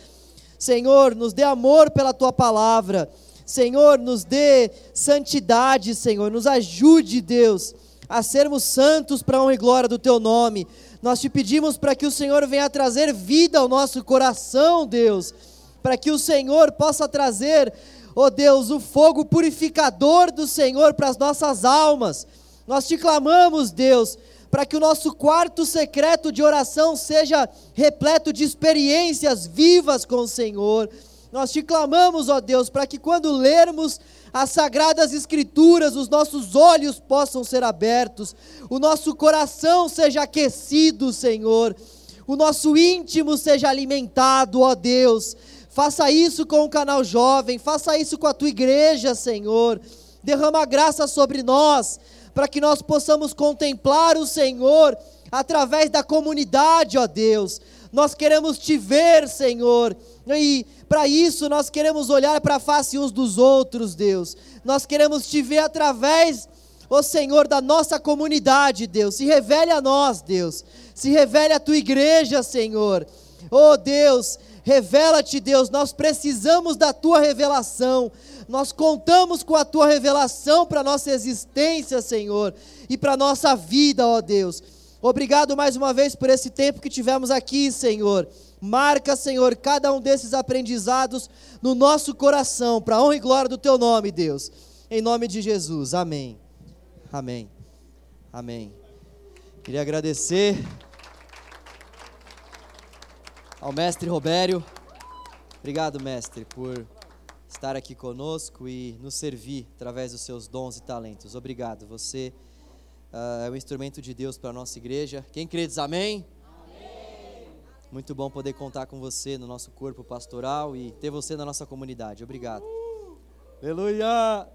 Senhor, nos dê amor pela Tua palavra. Senhor, nos dê santidade, Senhor, nos ajude, Deus, a sermos santos para a honra e glória do Teu nome. Nós te pedimos para que o Senhor venha trazer vida ao nosso coração, Deus, para que o Senhor possa trazer, ó oh Deus, o fogo purificador do Senhor para as nossas almas. Nós te clamamos, Deus, para que o nosso quarto secreto de oração seja repleto de experiências vivas com o Senhor nós te clamamos, ó Deus, para que quando lermos as sagradas escrituras, os nossos olhos possam ser abertos, o nosso coração seja aquecido, Senhor, o nosso íntimo seja alimentado, ó Deus. Faça isso com o canal jovem, faça isso com a tua igreja, Senhor. Derrama graça sobre nós, para que nós possamos contemplar o Senhor através da comunidade, ó Deus. Nós queremos te ver, Senhor, e para isso nós queremos olhar para a face uns dos outros, Deus. Nós queremos te ver através, ó Senhor, da nossa comunidade, Deus. Se revele a nós, Deus. Se revele a tua igreja, Senhor. Oh Deus, revela-te, Deus. Nós precisamos da tua revelação. Nós contamos com a tua revelação para nossa existência, Senhor, e para nossa vida, ó Deus. Obrigado mais uma vez por esse tempo que tivemos aqui, Senhor. Marca, Senhor, cada um desses aprendizados no nosso coração, para honra e glória do Teu nome, Deus. Em nome de Jesus. Amém. Amém. Amém. Queria agradecer ao mestre Robério. Obrigado, mestre, por estar aqui conosco e nos servir através dos seus dons e talentos. Obrigado. Você uh, é um instrumento de Deus para a nossa igreja. Quem crê diz amém? Muito bom poder contar com você no nosso corpo pastoral e ter você na nossa comunidade. Obrigado. Uh! Aleluia!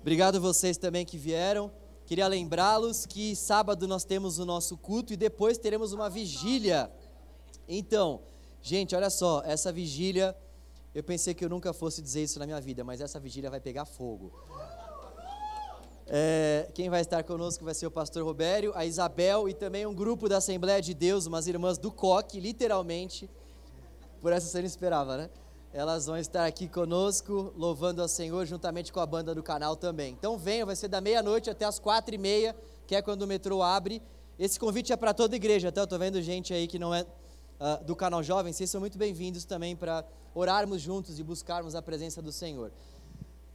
Obrigado vocês também que vieram. Queria lembrá-los que sábado nós temos o nosso culto e depois teremos uma vigília. Então, gente, olha só, essa vigília, eu pensei que eu nunca fosse dizer isso na minha vida, mas essa vigília vai pegar fogo. É, quem vai estar conosco vai ser o pastor Robério, a Isabel e também um grupo da Assembleia de Deus, umas irmãs do coque, literalmente. Por essa você não esperava, né? Elas vão estar aqui conosco, louvando ao Senhor, juntamente com a banda do canal também. Então venham, vai ser da meia-noite até as quatro e meia, que é quando o metrô abre. Esse convite é para toda a igreja, então eu estou vendo gente aí que não é uh, do canal Jovem, vocês são muito bem-vindos também para orarmos juntos e buscarmos a presença do Senhor.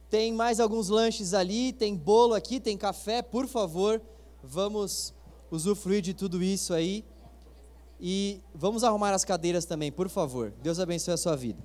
Tem mais alguns lanches ali, tem bolo aqui, tem café, por favor, vamos usufruir de tudo isso aí. E vamos arrumar as cadeiras também, por favor. Deus abençoe a sua vida.